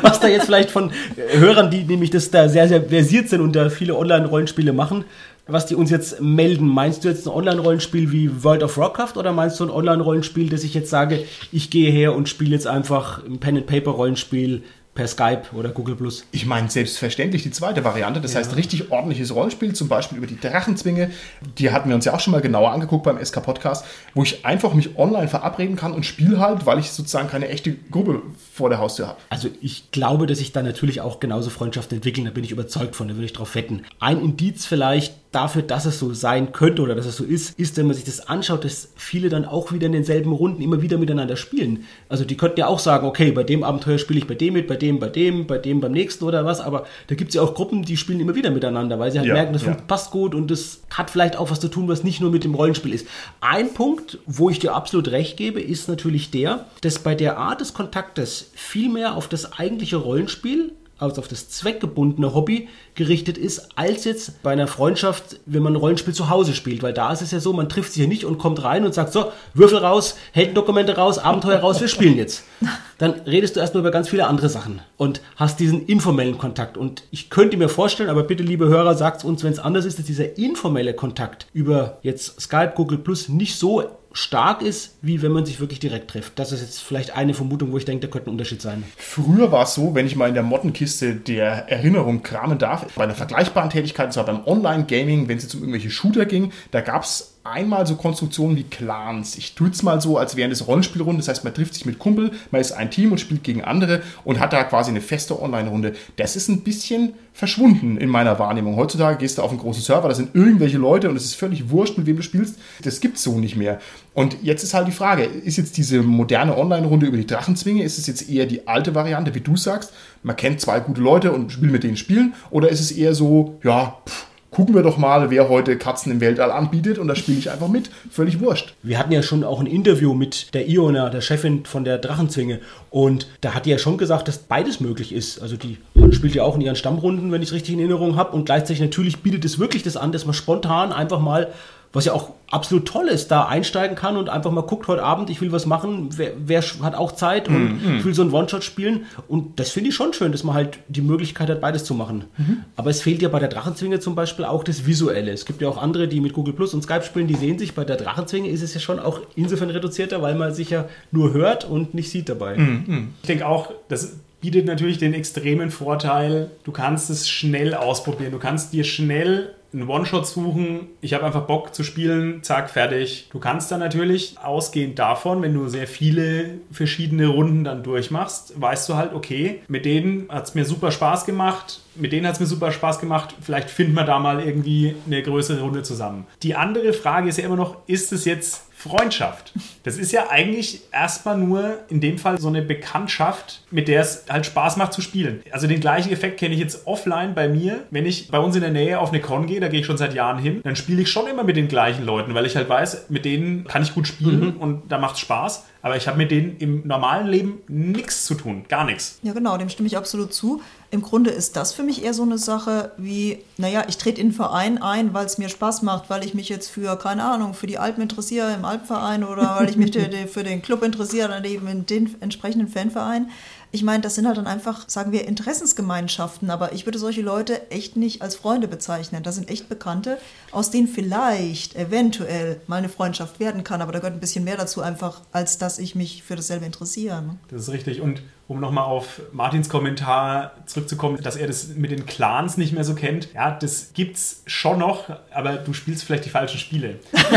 was da jetzt vielleicht von äh, Hörern, die nämlich das da sehr, sehr versiert sind und da viele Online-Rollenspiele machen, was die uns jetzt melden. Meinst du jetzt ein Online-Rollenspiel wie World of Warcraft oder meinst du ein Online-Rollenspiel, dass ich jetzt sage, ich gehe her und spiele jetzt einfach ein Pen-and-Paper-Rollenspiel per Skype oder Google Plus? Ich meine selbstverständlich die zweite Variante, das heißt richtig ordentliches Rollenspiel, zum Beispiel über die Drachenzwinge. Die hatten wir uns ja auch schon mal genauer angeguckt beim SK Podcast, wo ich einfach mich online verabreden kann und spiele halt, weil ich sozusagen keine echte Gruppe vor der Haustür habe. Also ich glaube, dass sich da natürlich auch genauso Freundschaften entwickeln, da bin ich überzeugt von, da würde ich drauf wetten. Ein Indiz vielleicht dafür, dass es so sein könnte oder dass es so ist, ist, wenn man sich das anschaut, dass viele dann auch wieder in denselben Runden immer wieder miteinander spielen. Also die könnten ja auch sagen, okay, bei dem Abenteuer spiele ich bei dem mit, bei dem, bei dem, bei dem beim nächsten oder was, aber da gibt es ja auch Gruppen, die spielen immer wieder miteinander, weil sie halt Ja, merken, das ja. passt gut und das hat vielleicht auch was zu tun, was nicht nur mit dem Rollenspiel ist. Ein Punkt, wo ich dir absolut recht gebe, ist natürlich der, dass bei der Art des Kontaktes viel mehr auf das eigentliche Rollenspiel als auf das zweckgebundene Hobby gerichtet ist, als jetzt bei einer Freundschaft, wenn man ein Rollenspiel zu Hause spielt. Weil da ist es ja so, man trifft sich ja nicht und kommt rein und sagt so, Würfel raus, Heldendokumente raus, Abenteuer raus, wir spielen jetzt. [laughs] Dann redest du erstmal über ganz viele andere Sachen und hast diesen informellen Kontakt. Und ich könnte mir vorstellen, aber bitte, liebe Hörer, sagt uns, wenn es anders ist, dass dieser informelle Kontakt über jetzt Skype, Google Plus nicht so stark ist, wie wenn man sich wirklich direkt trifft. Das ist jetzt vielleicht eine Vermutung, wo ich denke, da könnte ein Unterschied sein. Früher war es so, wenn ich mal in der Mottenkiste der Erinnerung kramen darf, bei einer vergleichbaren Tätigkeit, und zwar beim Online-Gaming, wenn es jetzt um irgendwelche Shooter ging, da gab es einmal so Konstruktionen wie Clans. Ich tue es mal so, als wären das Rollenspielrunden. Das heißt, man trifft sich mit Kumpel, man ist ein Team und spielt gegen andere und hat da quasi eine feste Online-Runde. Das ist ein bisschen verschwunden in meiner Wahrnehmung. Heutzutage gehst du auf einen großen Server, da sind irgendwelche Leute und es ist völlig wurscht, mit wem du spielst. Das gibt es so nicht mehr. Und jetzt ist halt die Frage, ist jetzt diese moderne Online-Runde über die Drachenzwinge, ist es jetzt eher die alte Variante, wie du sagst, man kennt zwei gute Leute und will mit denen spielen, oder ist es eher so, ja, pff, gucken wir doch mal, wer heute Katzen im Weltall anbietet und da spiele ich einfach mit. Völlig wurscht. Wir hatten ja schon auch ein Interview mit der Iona, der Chefin von der Drachenzwinge. Und da hat die ja schon gesagt, dass beides möglich ist. Also die spielt ja auch in ihren Stammrunden, wenn ich es richtig in Erinnerung habe. Und gleichzeitig natürlich bietet es wirklich das an, dass man spontan einfach mal was ja auch absolut toll ist, da einsteigen kann und einfach mal guckt, heute Abend, ich will was machen, wer, wer hat auch Zeit und mm, ich will so einen One-Shot spielen. Und das finde ich schon schön, dass man halt die Möglichkeit hat, beides zu machen. Mhm. Aber es fehlt ja bei der Drachenzwinge zum Beispiel auch das Visuelle. Es gibt ja auch andere, die mit Google Plus und Skype spielen, die sehen sich. Bei der Drachenzwinge ist es ja schon auch insofern reduzierter, weil man sich ja nur hört und nicht sieht dabei. Mm, ich denke auch, das bietet natürlich den extremen Vorteil, du kannst es schnell ausprobieren. Du kannst dir schnell einen One-Shot suchen, ich habe einfach Bock zu spielen, zack, fertig. Du kannst dann natürlich ausgehend davon, wenn du sehr viele verschiedene Runden dann durchmachst, weißt du halt, okay, mit denen hat es mir super Spaß gemacht, mit denen hat es mir super Spaß gemacht, vielleicht finden wir da mal irgendwie eine größere Runde zusammen. Die andere Frage ist ja immer noch, ist es jetzt Freundschaft. Das ist ja eigentlich erstmal nur in dem Fall so eine Bekanntschaft, mit der es halt Spaß macht zu spielen. Also den gleichen Effekt kenne ich jetzt offline bei mir. Wenn ich bei uns in der Nähe auf eine Con gehe, da gehe ich schon seit Jahren hin, dann spiele ich schon immer mit den gleichen Leuten, weil ich halt weiß, mit denen kann ich gut spielen mhm. und da macht es Spaß. Aber ich habe mit denen im normalen Leben nichts zu tun, gar nichts. Ja, genau, dem stimme ich absolut zu. Im Grunde ist das für mich eher so eine Sache wie, naja, ich trete in einen Verein ein, weil es mir Spaß macht, weil ich mich jetzt für, keine Ahnung, für die Alpen interessiere im Alpenverein oder weil ich mich für den Club interessiere, dann eben in den entsprechenden Fanverein. Ich meine, das sind halt dann einfach, sagen wir, Interessensgemeinschaften, aber ich würde solche Leute echt nicht als Freunde bezeichnen. Das sind echt Bekannte, aus denen vielleicht eventuell mal eine Freundschaft werden kann, aber da gehört ein bisschen mehr dazu einfach, als dass ich mich für dasselbe interessiere. Ne? Das ist richtig und um nochmal auf Martins Kommentar zurückzukommen, dass er das mit den Clans nicht mehr so kennt. Ja, das gibt's schon noch, aber du spielst vielleicht die falschen Spiele. [laughs] nein,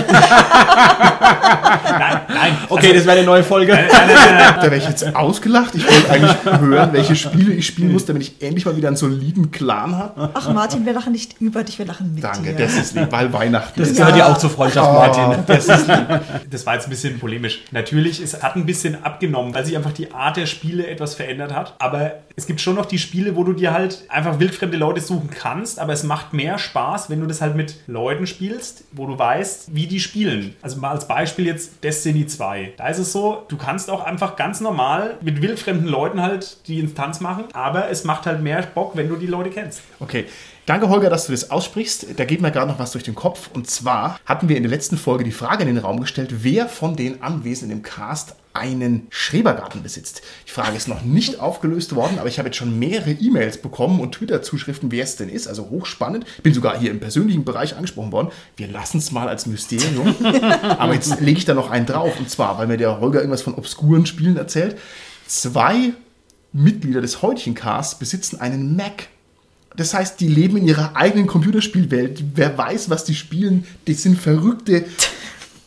nein. Okay, also, das wäre eine neue Folge. Nein, nein, nein, nein. Da wäre ich jetzt ausgelacht. Ich wollte eigentlich hören, welche Spiele ich spielen muss, damit ich endlich mal wieder einen soliden Clan habe. Ach Martin, wir lachen nicht über dich, wir lachen mit Danke, dir. das ist lieb, weil Weihnachten Das gehört ja auch zur Freundschaft, oh, Martin. Das, ist lieb. das war jetzt ein bisschen polemisch. Natürlich, es hat ein bisschen abgenommen, weil sich einfach die Art der Spiele etwas etwas verändert hat. Aber es gibt schon noch die Spiele, wo du dir halt einfach wildfremde Leute suchen kannst, aber es macht mehr Spaß, wenn du das halt mit Leuten spielst, wo du weißt, wie die spielen. Also mal als Beispiel jetzt Destiny 2. Da ist es so, du kannst auch einfach ganz normal mit wildfremden Leuten halt die Instanz machen, aber es macht halt mehr Bock, wenn du die Leute kennst. Okay. Danke, Holger, dass du das aussprichst. Da geht mir gerade noch was durch den Kopf. Und zwar hatten wir in der letzten Folge die Frage in den Raum gestellt, wer von den Anwesenden im Cast einen Schrebergarten besitzt. Die Frage ist noch nicht aufgelöst worden, aber ich habe jetzt schon mehrere E-Mails bekommen und Twitter-Zuschriften, wer es denn ist. Also hochspannend. Bin sogar hier im persönlichen Bereich angesprochen worden. Wir lassen es mal als Mysterium. [laughs] aber jetzt lege ich da noch einen drauf. Und zwar, weil mir der Holger irgendwas von obskuren Spielen erzählt. Zwei Mitglieder des heutigen Casts besitzen einen Mac. Das heißt, die leben in ihrer eigenen Computerspielwelt. Wer weiß, was die spielen, die sind verrückte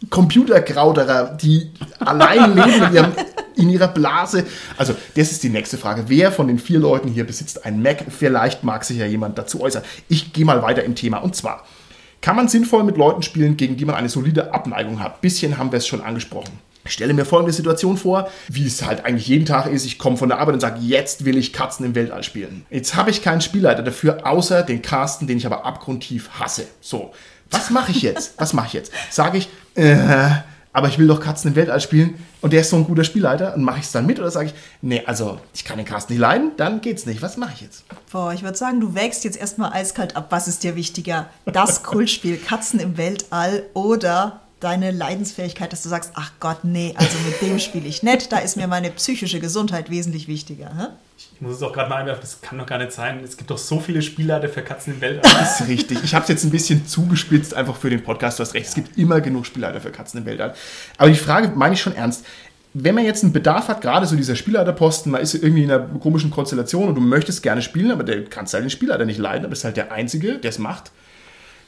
Computerkrauterer, die allein [laughs] leben in, ihrem, in, ihrer Blase. Also, das ist die nächste Frage. Wer von den vier Leuten hier besitzt ein Mac? Vielleicht mag sich ja jemand dazu äußern. Ich gehe mal weiter im Thema. Und zwar, kann man sinnvoll mit Leuten spielen, gegen die man eine solide Abneigung hat? Bisschen haben wir es schon angesprochen. Ich stelle mir folgende Situation vor, wie es halt eigentlich jeden Tag ist. Ich komme von der Arbeit und sage, jetzt will ich Katzen im Weltall spielen. Jetzt habe ich keinen Spielleiter dafür, außer den Carsten, den ich aber abgrundtief hasse. So, was mache ich jetzt? Was mache ich jetzt? Sage ich, äh, aber ich will doch Katzen im Weltall spielen und der ist so ein guter Spielleiter und mache ich es dann mit oder sage ich, nee, also ich kann den Carsten nicht leiden, dann geht's nicht. Was mache ich jetzt? Boah, ich würde sagen, du wägst jetzt erstmal eiskalt ab. Was ist dir wichtiger? Das Kultspiel Katzen im Weltall oder deine Leidensfähigkeit, dass du sagst, ach Gott, nee, also mit dem spiele ich nicht. Da ist mir meine psychische Gesundheit wesentlich wichtiger. Hä? Ich muss es auch gerade mal einwerfen, das kann doch gar nicht sein. Es gibt doch so viele Spielleiter für Katzen im Weltall. Das ist richtig. Ich habe es jetzt ein bisschen zugespitzt, einfach für den Podcast. Du hast recht, es gibt immer genug Spielleiter für Katzen im Weltall. Aber die Frage meine ich schon ernst. Wenn man jetzt einen Bedarf hat, gerade so dieser Spielleiterposten, man ist irgendwie in einer komischen Konstellation und du möchtest gerne spielen, aber der kannst halt den Spielleiter nicht leiden, aber ist halt der Einzige, der es macht.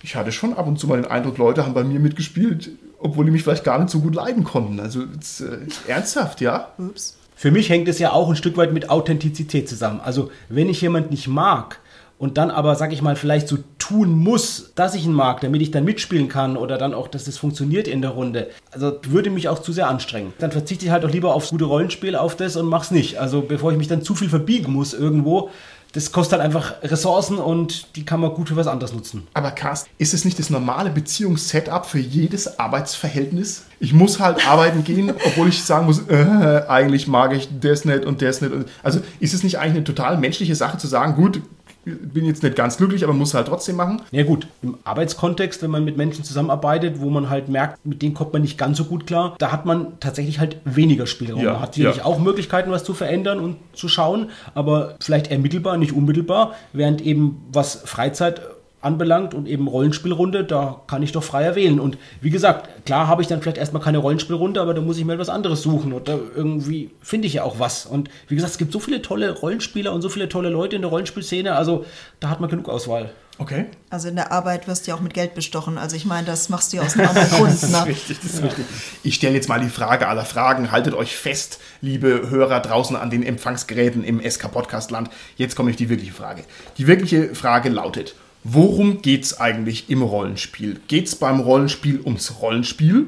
Ich hatte schon ab und zu mal den Eindruck, Leute haben bei mir mitgespielt, obwohl die mich vielleicht gar nicht so gut leiden konnten. Also jetzt, äh, ernsthaft, ja? Ups. Für mich hängt es ja auch ein Stück weit mit Authentizität zusammen. Also wenn ich jemand nicht mag und dann aber, sag ich mal, vielleicht so tun muss, dass ich ihn mag, damit ich dann mitspielen kann oder dann auch, dass es funktioniert in der Runde, also würde mich auch zu sehr anstrengen. Dann verzichte ich halt auch lieber aufs gute Rollenspiel, auf das und mach's nicht. Also bevor ich mich dann zu viel verbiegen muss irgendwo, das kostet halt einfach Ressourcen und die kann man gut für was anderes nutzen. Aber Carsten, ist es nicht das normale Beziehungssetup für jedes Arbeitsverhältnis? Ich muss halt arbeiten gehen, [laughs] obwohl ich sagen muss, äh, eigentlich mag ich das nicht und das nicht. Also ist es nicht eigentlich eine total menschliche Sache zu sagen, gut, bin jetzt nicht ganz glücklich, aber muss halt trotzdem machen? Ja gut, im Arbeitskontext, wenn man mit Menschen zusammenarbeitet, wo man halt merkt, mit denen kommt man nicht ganz so gut klar, da hat man tatsächlich halt weniger Spielraum. Ja, man hat sicherlich ja. auch Möglichkeiten, was zu verändern und zu schauen, aber vielleicht eher mittelbar, nicht unmittelbar, während eben was Freizeit anbelangt und eben Rollenspielrunde, da kann ich doch freier wählen. Und wie gesagt, klar habe ich dann vielleicht erstmal keine Rollenspielrunde, aber da muss ich mir etwas anderes suchen und da irgendwie finde ich ja auch was. Und wie gesagt, es gibt so viele tolle Rollenspieler und so viele tolle Leute in der Rollenspielszene, also da hat man genug Auswahl. Okay. Also in der Arbeit wirst du ja auch mit Geld bestochen. Also ich meine, das machst du ja aus einem anderen Grund. Das ist Ne? richtig, das ist richtig. Ich stelle jetzt mal die Frage aller Fragen. Haltet euch fest, liebe Hörer draußen an den Empfangsgeräten im SK-Podcast-Land. Jetzt komme ich die wirkliche Frage. Die wirkliche Frage lautet, worum geht es eigentlich im Rollenspiel? Geht es beim Rollenspiel ums Rollenspiel?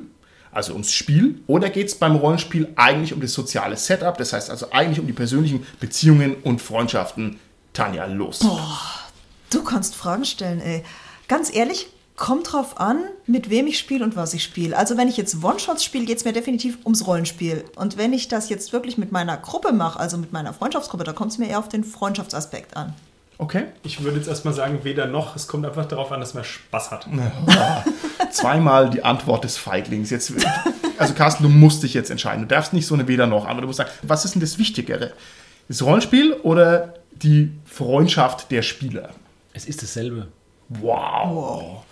Also ums Spiel, oder geht es beim Rollenspiel eigentlich um das soziale Setup, das heißt also eigentlich um die persönlichen Beziehungen und Freundschaften? Tanja, los. Du kannst Fragen stellen, ey. Ganz ehrlich, kommt drauf an, mit wem ich spiele und was ich spiele. Also wenn ich jetzt One-Shots spiele, geht es mir definitiv ums Rollenspiel. Und wenn ich das jetzt wirklich mit meiner Gruppe mache, also mit meiner Freundschaftsgruppe, da kommt es mir eher auf den Freundschaftsaspekt an. Okay. Ich würde jetzt erstmal sagen, weder noch. Es kommt einfach darauf an, dass man Spaß hat. [laughs] Zweimal die Antwort des Feiglings. Jetzt, also Carsten, du musst dich jetzt entscheiden. Du darfst nicht so eine weder noch an. Du musst sagen, was ist denn das Wichtigere? Das Rollenspiel oder die Freundschaft der Spieler? Es ist dasselbe. Wow.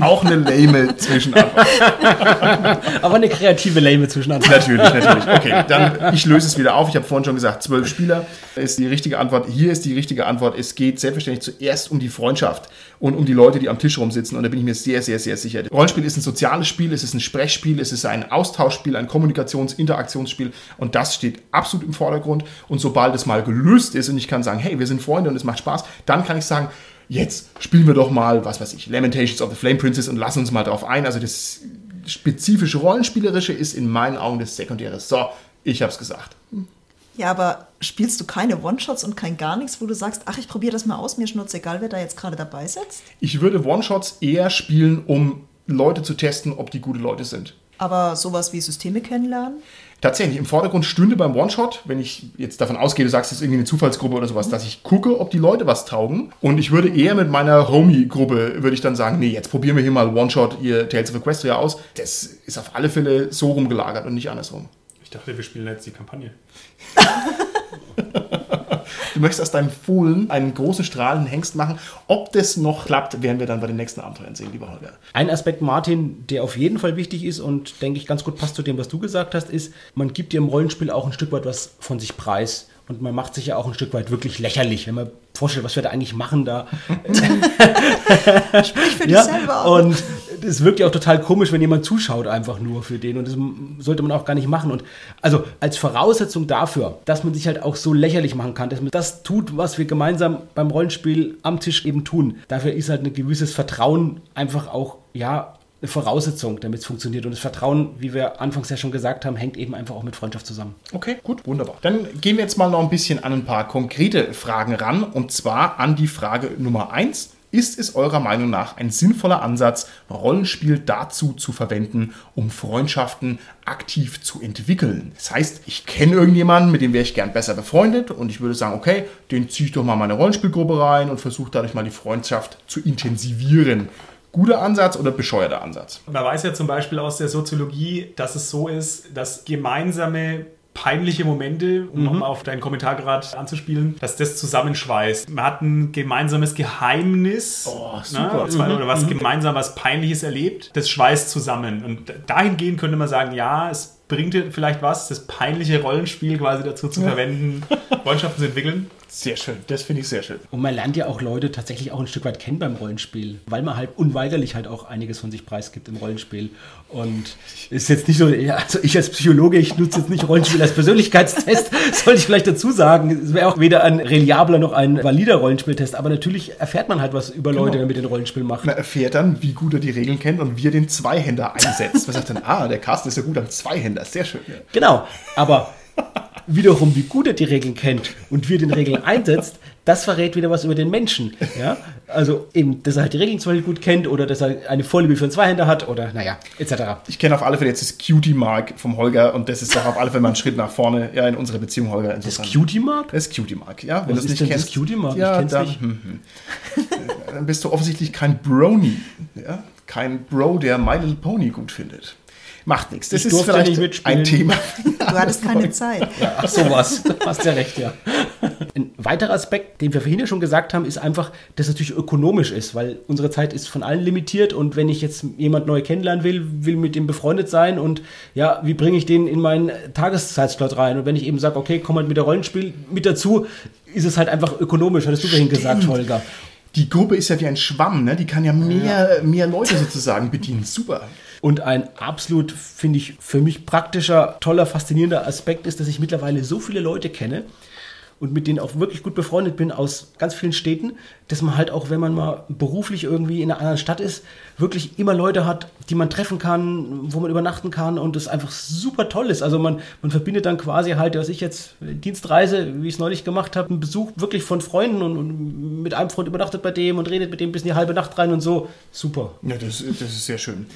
Auch eine lame Zwischenantwort. [laughs] Aber eine kreative Lame zwischen Natürlich, natürlich. Okay, dann ich löse es wieder auf. Ich habe vorhin schon gesagt, zwölf Spieler ist die richtige Antwort. Hier ist die richtige Antwort. Es geht selbstverständlich zuerst um die Freundschaft und um die Leute, die am Tisch rumsitzen. Und da bin ich mir sehr, sehr, sehr sicher. Rollenspiel ist ein soziales Spiel, es ist ein Sprechspiel, es ist ein Austauschspiel, ein Kommunikations-, Interaktionsspiel. Und das steht absolut im Vordergrund. Und sobald es mal gelöst ist und ich kann sagen, hey, wir sind Freunde und es macht Spaß, dann kann ich sagen, jetzt spielen wir doch mal, was weiß ich, Lamentations of the Flame Princess und lassen uns mal drauf ein. Also das spezifische Rollenspielerische ist in meinen Augen das Sekundäre. So, ich hab's gesagt. Ja, aber spielst du keine One-Shots und kein gar nichts, wo du sagst, ach, ich probiere das mal aus, mir schnurz egal, wer da jetzt gerade dabei sitzt? Ich würde One-Shots eher spielen, um Leute zu testen, ob die gute Leute sind. Aber sowas wie Systeme kennenlernen? Tatsächlich, im Vordergrund stünde beim One-Shot, wenn ich jetzt davon ausgehe, du sagst, es ist irgendwie eine Zufallsgruppe oder sowas, dass ich gucke, ob die Leute was taugen. Und ich würde eher mit meiner Homie-Gruppe, würde ich dann sagen, nee, jetzt probieren wir hier mal One-Shot, ihr Tales of Equestria aus. Das ist auf alle Fälle so rumgelagert und nicht andersrum. Ich dachte, wir spielen jetzt die Kampagne. [laughs] Du möchtest aus deinem Fohlen einen großen strahlenden Hengst machen. Ob das noch klappt, werden wir dann bei den nächsten Abenteuern sehen, lieber Holger. Ein Aspekt, Martin, der auf jeden Fall wichtig ist und denke ich ganz gut passt zu dem, was du gesagt hast, ist, man gibt dir im Rollenspiel auch ein Stück weit was von sich preis. Und man macht sich ja auch ein Stück weit wirklich lächerlich, wenn man vorstellt, was wir da eigentlich machen da. [laughs] Sprich für dich selber. Und es wirkt ja auch total komisch, wenn jemand zuschaut einfach nur für den. Und das sollte man auch gar nicht machen. Und also als Voraussetzung dafür, dass man sich halt auch so lächerlich machen kann, dass man das tut, was wir gemeinsam beim Rollenspiel am Tisch eben tun. Dafür ist halt ein gewisses Vertrauen einfach auch, ja, eine Voraussetzung, damit es funktioniert. Und das Vertrauen, wie wir anfangs ja schon gesagt haben, hängt eben einfach auch mit Freundschaft zusammen. Okay, gut, wunderbar. Dann gehen wir jetzt mal noch ein bisschen an ein paar konkrete Fragen ran. Und zwar an die Frage Nummer eins. Ist es eurer Meinung nach ein sinnvoller Ansatz, Rollenspiel dazu zu verwenden, um Freundschaften aktiv zu entwickeln? Das heißt, ich kenne irgendjemanden, mit dem wäre ich gern besser befreundet und ich würde sagen, okay, den ziehe ich doch mal in meine Rollenspielgruppe rein und versuche dadurch mal die Freundschaft zu intensivieren. Guter Ansatz oder bescheuerter Ansatz? Man weiß ja zum Beispiel aus der Soziologie, dass es so ist, dass gemeinsame peinliche Momente, um mhm. auf deinen Kommentar gerade anzuspielen, dass das zusammenschweißt. Man hat ein gemeinsames Geheimnis oh, super. Ne, oder was mhm. gemeinsam was Peinliches erlebt. Das schweißt zusammen. Und dahingehend könnte man sagen, ja, es bringt dir vielleicht was, das peinliche Rollenspiel quasi dazu zu ja. verwenden, [laughs] Freundschaften zu entwickeln. Sehr schön, das finde ich sehr schön. Und man lernt ja auch Leute tatsächlich auch ein Stück weit kennen beim Rollenspiel, weil man halt unweigerlich halt auch einiges von sich preisgibt im Rollenspiel. Und ist jetzt nicht so, also ich als Psychologe, ich nutze jetzt nicht Rollenspiel als Persönlichkeitstest, [laughs] sollte ich vielleicht dazu sagen. Es wäre auch weder ein reliabler noch ein valider Rollenspieltest, aber natürlich erfährt man halt was über Leute, genau. wenn man mit den Rollenspiel macht. Man erfährt dann, wie gut er die Regeln kennt und wie er den Zweihänder einsetzt. Man sagt dann, ah, der Carsten ist ja gut am Zweihänder, sehr schön. Ja. Genau, aber wiederum, wie gut er die Regeln kennt und wie er den Regeln einsetzt, das verrät wieder was über den Menschen. Ja? Also eben, dass er halt die Regeln zum Beispiel gut kennt oder dass er eine Vorliebe für einen Zweihänder hat oder naja, etc. Ich kenne auf alle Fälle jetzt das Cutie-Mark vom Holger und das ist doch auf alle Fälle mal ein Schritt nach vorne ja, in unserer Beziehung, Holger. Das Cutie-Mark? Das Cutie-Mark, ja. Wenn was ist nicht kennst, das Cutie-Mark? Ja, ich dann, hm, hm. dann bist du offensichtlich kein Brony. Ja? Kein Bro, der My Little Pony gut findet. Macht nichts. Das ich ist vielleicht ein Thema. Du hattest keine Zeit. [laughs] Ja, ach sowas. Du hast ja recht, ja. Ein weiterer Aspekt, den wir vorhin ja schon gesagt haben, ist einfach, dass es natürlich ökonomisch ist, weil unsere Zeit ist von allen limitiert und wenn ich jetzt jemand neu kennenlernen will, will mit dem befreundet sein und ja, wie bringe ich den in meinen Tageszeitslot rein? Und wenn ich eben sage, okay, komm halt mit der Rollenspiel mit dazu, ist es halt einfach ökonomisch, hattest du vorhin gesagt, Holger. Die Gruppe ist ja wie ein Schwamm, ne? die kann ja mehr, ja. mehr Leute sozusagen bedienen. Super. Und ein absolut, finde ich, für mich praktischer, toller, faszinierender Aspekt ist, dass ich mittlerweile so viele Leute kenne und mit denen auch wirklich gut befreundet bin aus ganz vielen Städten, dass man halt auch, wenn man mal beruflich irgendwie in einer anderen Stadt ist, wirklich immer Leute hat, die man treffen kann, wo man übernachten kann und das einfach super toll ist. Also man, man verbindet dann quasi halt, was ich jetzt Dienstreise, wie ich es neulich gemacht habe, einen Besuch wirklich von Freunden und, und, mit einem Freund übernachtet bei dem und redet mit dem bis in die halbe Nacht rein und so. Super. Ja, das, das ist sehr schön.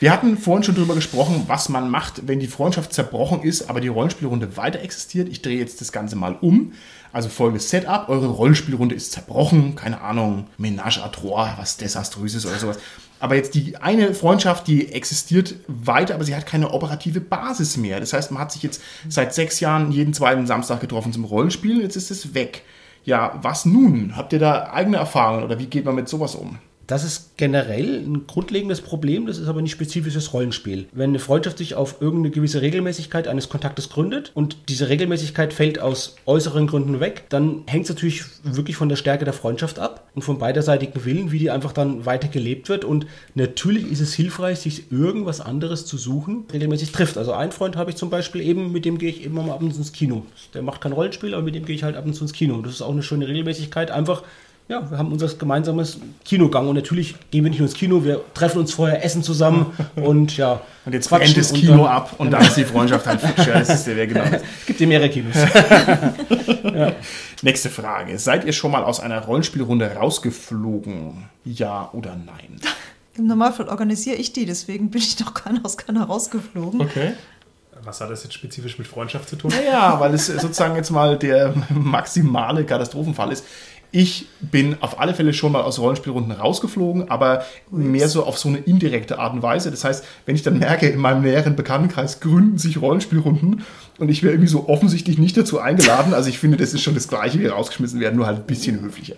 Wir hatten vorhin schon darüber gesprochen, was man macht, wenn die Freundschaft zerbrochen ist, aber die Rollenspielrunde weiter existiert. Ich drehe jetzt das Ganze mal um. Also folgendes Setup, eure Rollenspielrunde ist zerbrochen, keine Ahnung, Ménage à trois, was desaströses oder sowas. Aber jetzt die eine Freundschaft, die existiert weiter, aber sie hat keine operative Basis mehr. Das heißt, man hat sich jetzt seit sechs Jahren jeden zweiten Samstag getroffen zum Rollenspielen, jetzt ist es weg. Ja, was nun? Habt ihr da eigene Erfahrungen oder wie geht man mit sowas um? Das ist generell ein grundlegendes Problem, das ist aber nicht spezifisches Rollenspiel. Wenn eine Freundschaft sich auf irgendeine gewisse Regelmäßigkeit eines Kontaktes gründet und diese Regelmäßigkeit fällt aus äußeren Gründen weg, dann hängt es natürlich wirklich von der Stärke der Freundschaft ab und vom beiderseitigen Willen, wie die einfach dann weiter gelebt wird. Und natürlich ist es hilfreich, sich irgendwas anderes zu suchen, regelmäßig trifft. Also einen Freund habe ich zum Beispiel eben, mit dem gehe ich immer mal ab und zu ins Kino. Der macht kein Rollenspiel, aber mit dem gehe ich halt ab und zu ins Kino. Das ist auch eine schöne Regelmäßigkeit, einfach ja, wir haben unser gemeinsames Kinogang und natürlich gehen wir nicht nur ins Kino, wir treffen uns vorher, essen zusammen [laughs] und ja. Und jetzt brennt das Kino dann, ab und dann ist die Freundschaft halt. Das ist der genau. [laughs] Es gibt ja mehrere Kinos. [laughs] ja. Nächste Frage. Seid ihr schon mal aus einer Rollenspielrunde rausgeflogen? Ja oder nein? Im Normalfall organisiere ich die, deswegen bin ich noch keiner aus keiner rausgeflogen. Okay. Was hat das jetzt spezifisch mit Freundschaft zu tun? Naja, weil es sozusagen jetzt mal der maximale Katastrophenfall ist. Ich bin auf alle Fälle schon mal aus Rollenspielrunden rausgeflogen, aber mehr so auf so eine indirekte Art und Weise. Das heißt, wenn ich dann merke, in meinem näheren Bekanntenkreis gründen sich Rollenspielrunden und ich wäre irgendwie so offensichtlich nicht dazu eingeladen. Also ich finde, das ist schon das Gleiche wie rausgeschmissen werden, nur halt ein bisschen höflicher.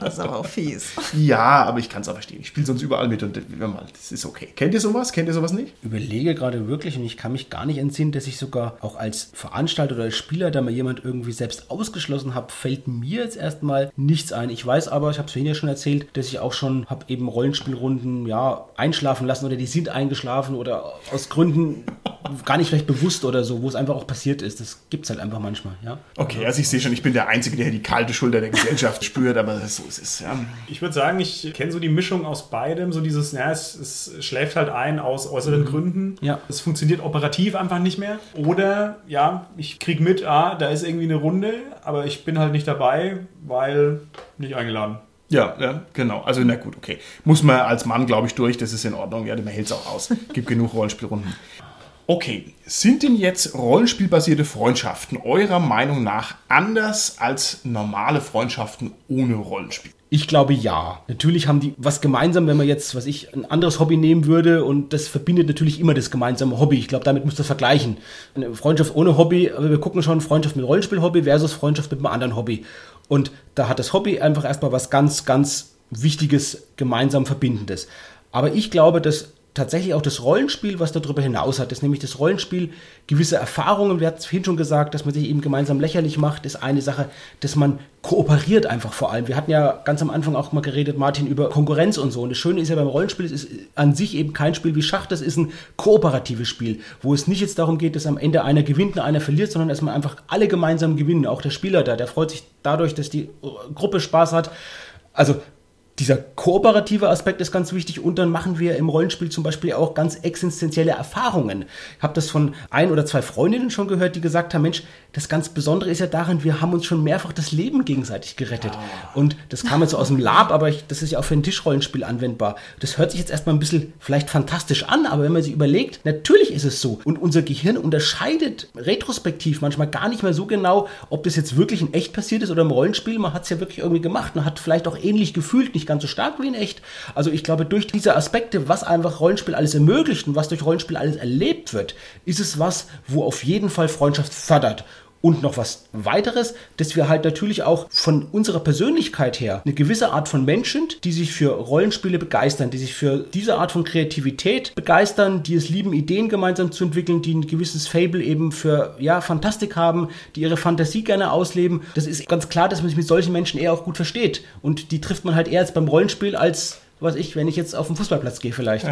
Das ist aber auch fies. Ja, aber ich kann es auch verstehen. Ich spiele sonst überall mit und das ist okay. Kennt ihr sowas? Kennt ihr sowas nicht? Überlege gerade wirklich und ich kann mich gar nicht entsinnen, dass ich sogar auch als Veranstalter oder als Spieler da mal jemand irgendwie selbst ausgeschlossen habe, fällt mir jetzt erstmal nichts ein. Ich weiß aber, ich habe es vorhin ja schon erzählt, dass ich auch schon habe eben Rollenspielrunden ja einschlafen lassen oder die sind eingeschlafen oder aus Gründen gar nicht vielleicht bewusst oder so, wo es einfach auch passiert ist. Das gibt es halt einfach manchmal, ja. Okay, also ich sehe schon, ich bin der Einzige, der die kalte Schulter der Gesellschaft [laughs] spürt, aber so ist es, ja. Ich würde sagen, ich kenne so die Mischung aus beidem, so dieses, ja, es, es schläft halt ein aus äußeren mhm. Gründen. Ja. Es funktioniert operativ einfach nicht mehr. Oder, ja, ich kriege mit, ah, da ist irgendwie eine Runde, aber ich bin halt nicht dabei, weil nicht eingeladen. Ja, ja, genau. Also, na gut, okay. Muss man als Mann, glaube ich, durch, das ist in Ordnung. Ja, man hält es auch aus. Gibt genug Rollenspielrunden. Okay, sind denn jetzt rollenspielbasierte Freundschaften eurer Meinung nach anders als normale Freundschaften ohne Rollenspiel? Ich glaube ja. Natürlich haben die was gemeinsam, wenn man jetzt, was ich, ein anderes Hobby nehmen würde und das verbindet natürlich immer das gemeinsame Hobby. Ich glaube, damit müsst ihr vergleichen. Eine Freundschaft ohne Hobby, aber wir gucken schon Freundschaft mit Rollenspiel-Hobby versus Freundschaft mit einem anderen Hobby. Und da hat das Hobby einfach erstmal was ganz, ganz Wichtiges, gemeinsam Verbindendes. Aber ich glaube, dass tatsächlich auch das Rollenspiel, was darüber hinaus hat, ist nämlich das Rollenspiel gewisse Erfahrungen, wir hatten es vorhin schon gesagt, dass man sich eben gemeinsam lächerlich macht, ist eine Sache, dass man kooperiert einfach vor allem. Wir hatten ja ganz am Anfang auch mal geredet, Martin, über Konkurrenz und so. Und das Schöne ist ja beim Rollenspiel, es ist an sich eben kein Spiel wie Schach, das ist ein kooperatives Spiel, wo es nicht jetzt darum geht, dass am Ende einer gewinnt und einer verliert, sondern dass man einfach alle gemeinsam gewinnen. Auch der Spieler da, der freut sich dadurch, dass die Gruppe Spaß hat. Also dieser kooperative Aspekt ist ganz wichtig und dann machen wir im Rollenspiel zum Beispiel auch ganz existenzielle Erfahrungen. Ich habe das von ein oder zwei Freundinnen schon gehört, die gesagt haben, Mensch, das ganz Besondere ist ja darin, wir haben uns schon mehrfach das Leben gegenseitig gerettet. Und das kam jetzt so aus dem Lab, aber ich, das ist ja auch für ein Tischrollenspiel anwendbar. Das hört sich jetzt erstmal ein bisschen vielleicht fantastisch an, aber wenn man sich überlegt, natürlich ist es so. Und unser Gehirn unterscheidet retrospektiv manchmal gar nicht mehr so genau, ob das jetzt wirklich in echt passiert ist oder im Rollenspiel. Man hat es ja wirklich irgendwie gemacht und hat vielleicht auch ähnlich gefühlt, nicht ganz so stark wie in echt. Also ich glaube, durch diese Aspekte, was einfach Rollenspiel alles ermöglicht und was durch Rollenspiel alles erlebt wird, ist es was, wo auf jeden Fall Freundschaft fördert. Und noch was weiteres, dass wir halt natürlich auch von unserer Persönlichkeit her eine gewisse Art von Menschen, die sich für Rollenspiele begeistern, die sich für diese Art von Kreativität begeistern, die es lieben, Ideen gemeinsam zu entwickeln, die ein gewisses Fable eben für ja, Fantastik haben, die ihre Fantasie gerne ausleben. Das ist ganz klar, dass man sich mit solchen Menschen eher auch gut versteht. Und die trifft man halt eher als beim Rollenspiel als was ich, wenn ich jetzt auf den Fußballplatz gehe vielleicht.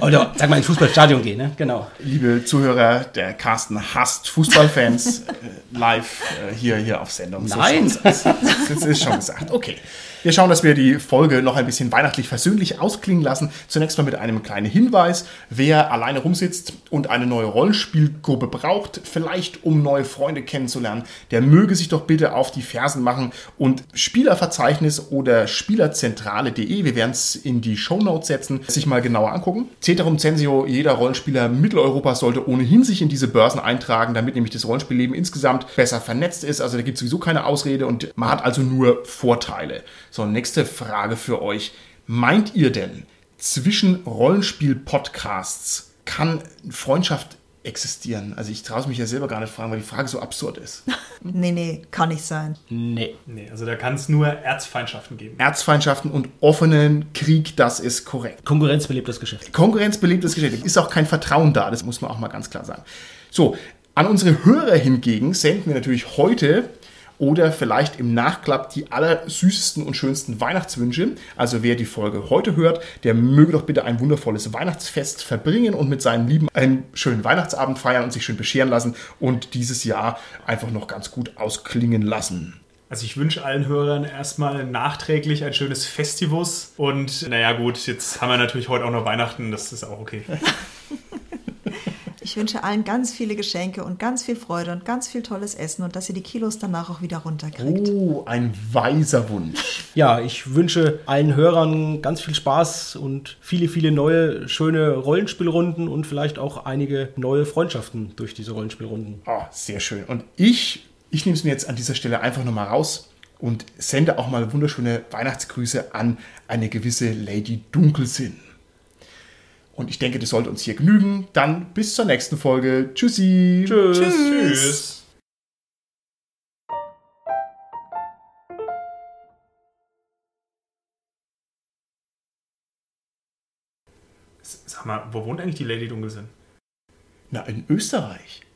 Oder sag mal ins Fußballstadion gehe, ne? Genau. Liebe Zuhörer, der Carsten hasst Fußballfans äh, live äh, hier, hier auf Sendung. Nein! So das, das ist schon gesagt. Okay. Wir schauen, dass wir die Folge noch ein bisschen weihnachtlich versöhnlich ausklingen lassen. Zunächst mal mit einem kleinen Hinweis. Wer alleine rumsitzt und eine neue Rollenspielgruppe braucht, vielleicht um neue Freunde kennenzulernen, der möge sich doch bitte auf die Fersen machen und Spielerverzeichnis oder Spielerzentrale.de, wir werden es in die Shownotes setzen, sich mal genauer angucken. Ceterum Censio, jeder Rollenspieler Mitteleuropas sollte ohnehin sich in diese Börsen eintragen, damit nämlich das Rollenspielleben insgesamt besser vernetzt ist. Also da gibt es sowieso keine Ausrede und man hat also nur Vorteile. So, nächste Frage für euch. Meint ihr denn, zwischen Rollenspiel-Podcasts kann Freundschaft existieren? Also ich traue es mich ja selber gar nicht fragen, weil die Frage so absurd ist. [laughs] nee, nee, kann nicht sein. Nee. Nee, also da kann es nur Erzfeindschaften geben. Erzfeindschaften und offenen Krieg, das ist korrekt. Konkurrenz belebt das Geschäft. Konkurrenz belebt das Geschäft. Ist auch kein Vertrauen da, das muss man auch mal ganz klar sagen. So, an unsere Hörer hingegen senden wir natürlich heute oder vielleicht im Nachklapp die allersüßesten und schönsten Weihnachtswünsche. Also wer die Folge heute hört, der möge doch bitte ein wundervolles Weihnachtsfest verbringen und mit seinen Lieben einen schönen Weihnachtsabend feiern und sich schön bescheren lassen und dieses Jahr einfach noch ganz gut ausklingen lassen. Also ich wünsche allen Hörern erstmal nachträglich ein schönes Festivus und naja gut, jetzt haben wir natürlich heute auch noch Weihnachten, das ist auch okay. [laughs] Ich wünsche allen ganz viele Geschenke und ganz viel Freude und ganz viel tolles Essen und dass ihr die Kilos danach auch wieder runterkriegt. Oh, ein weiser Wunsch. Ja, ich wünsche allen Hörern ganz viel Spaß und viele, viele neue, schöne Rollenspielrunden und vielleicht auch einige neue Freundschaften durch diese Rollenspielrunden. Oh, sehr schön. Und ich, ich nehme es mir jetzt an dieser Stelle einfach nochmal raus und sende auch mal wunderschöne Weihnachtsgrüße an eine gewisse Lady Dunkelsinn. Und ich denke, das sollte uns hier genügen. Dann bis zur nächsten Folge. Tschüssi. Tschüss. Tschüss. Sag mal, wo wohnt eigentlich die Lady Dunkelsinn? Na, in Österreich.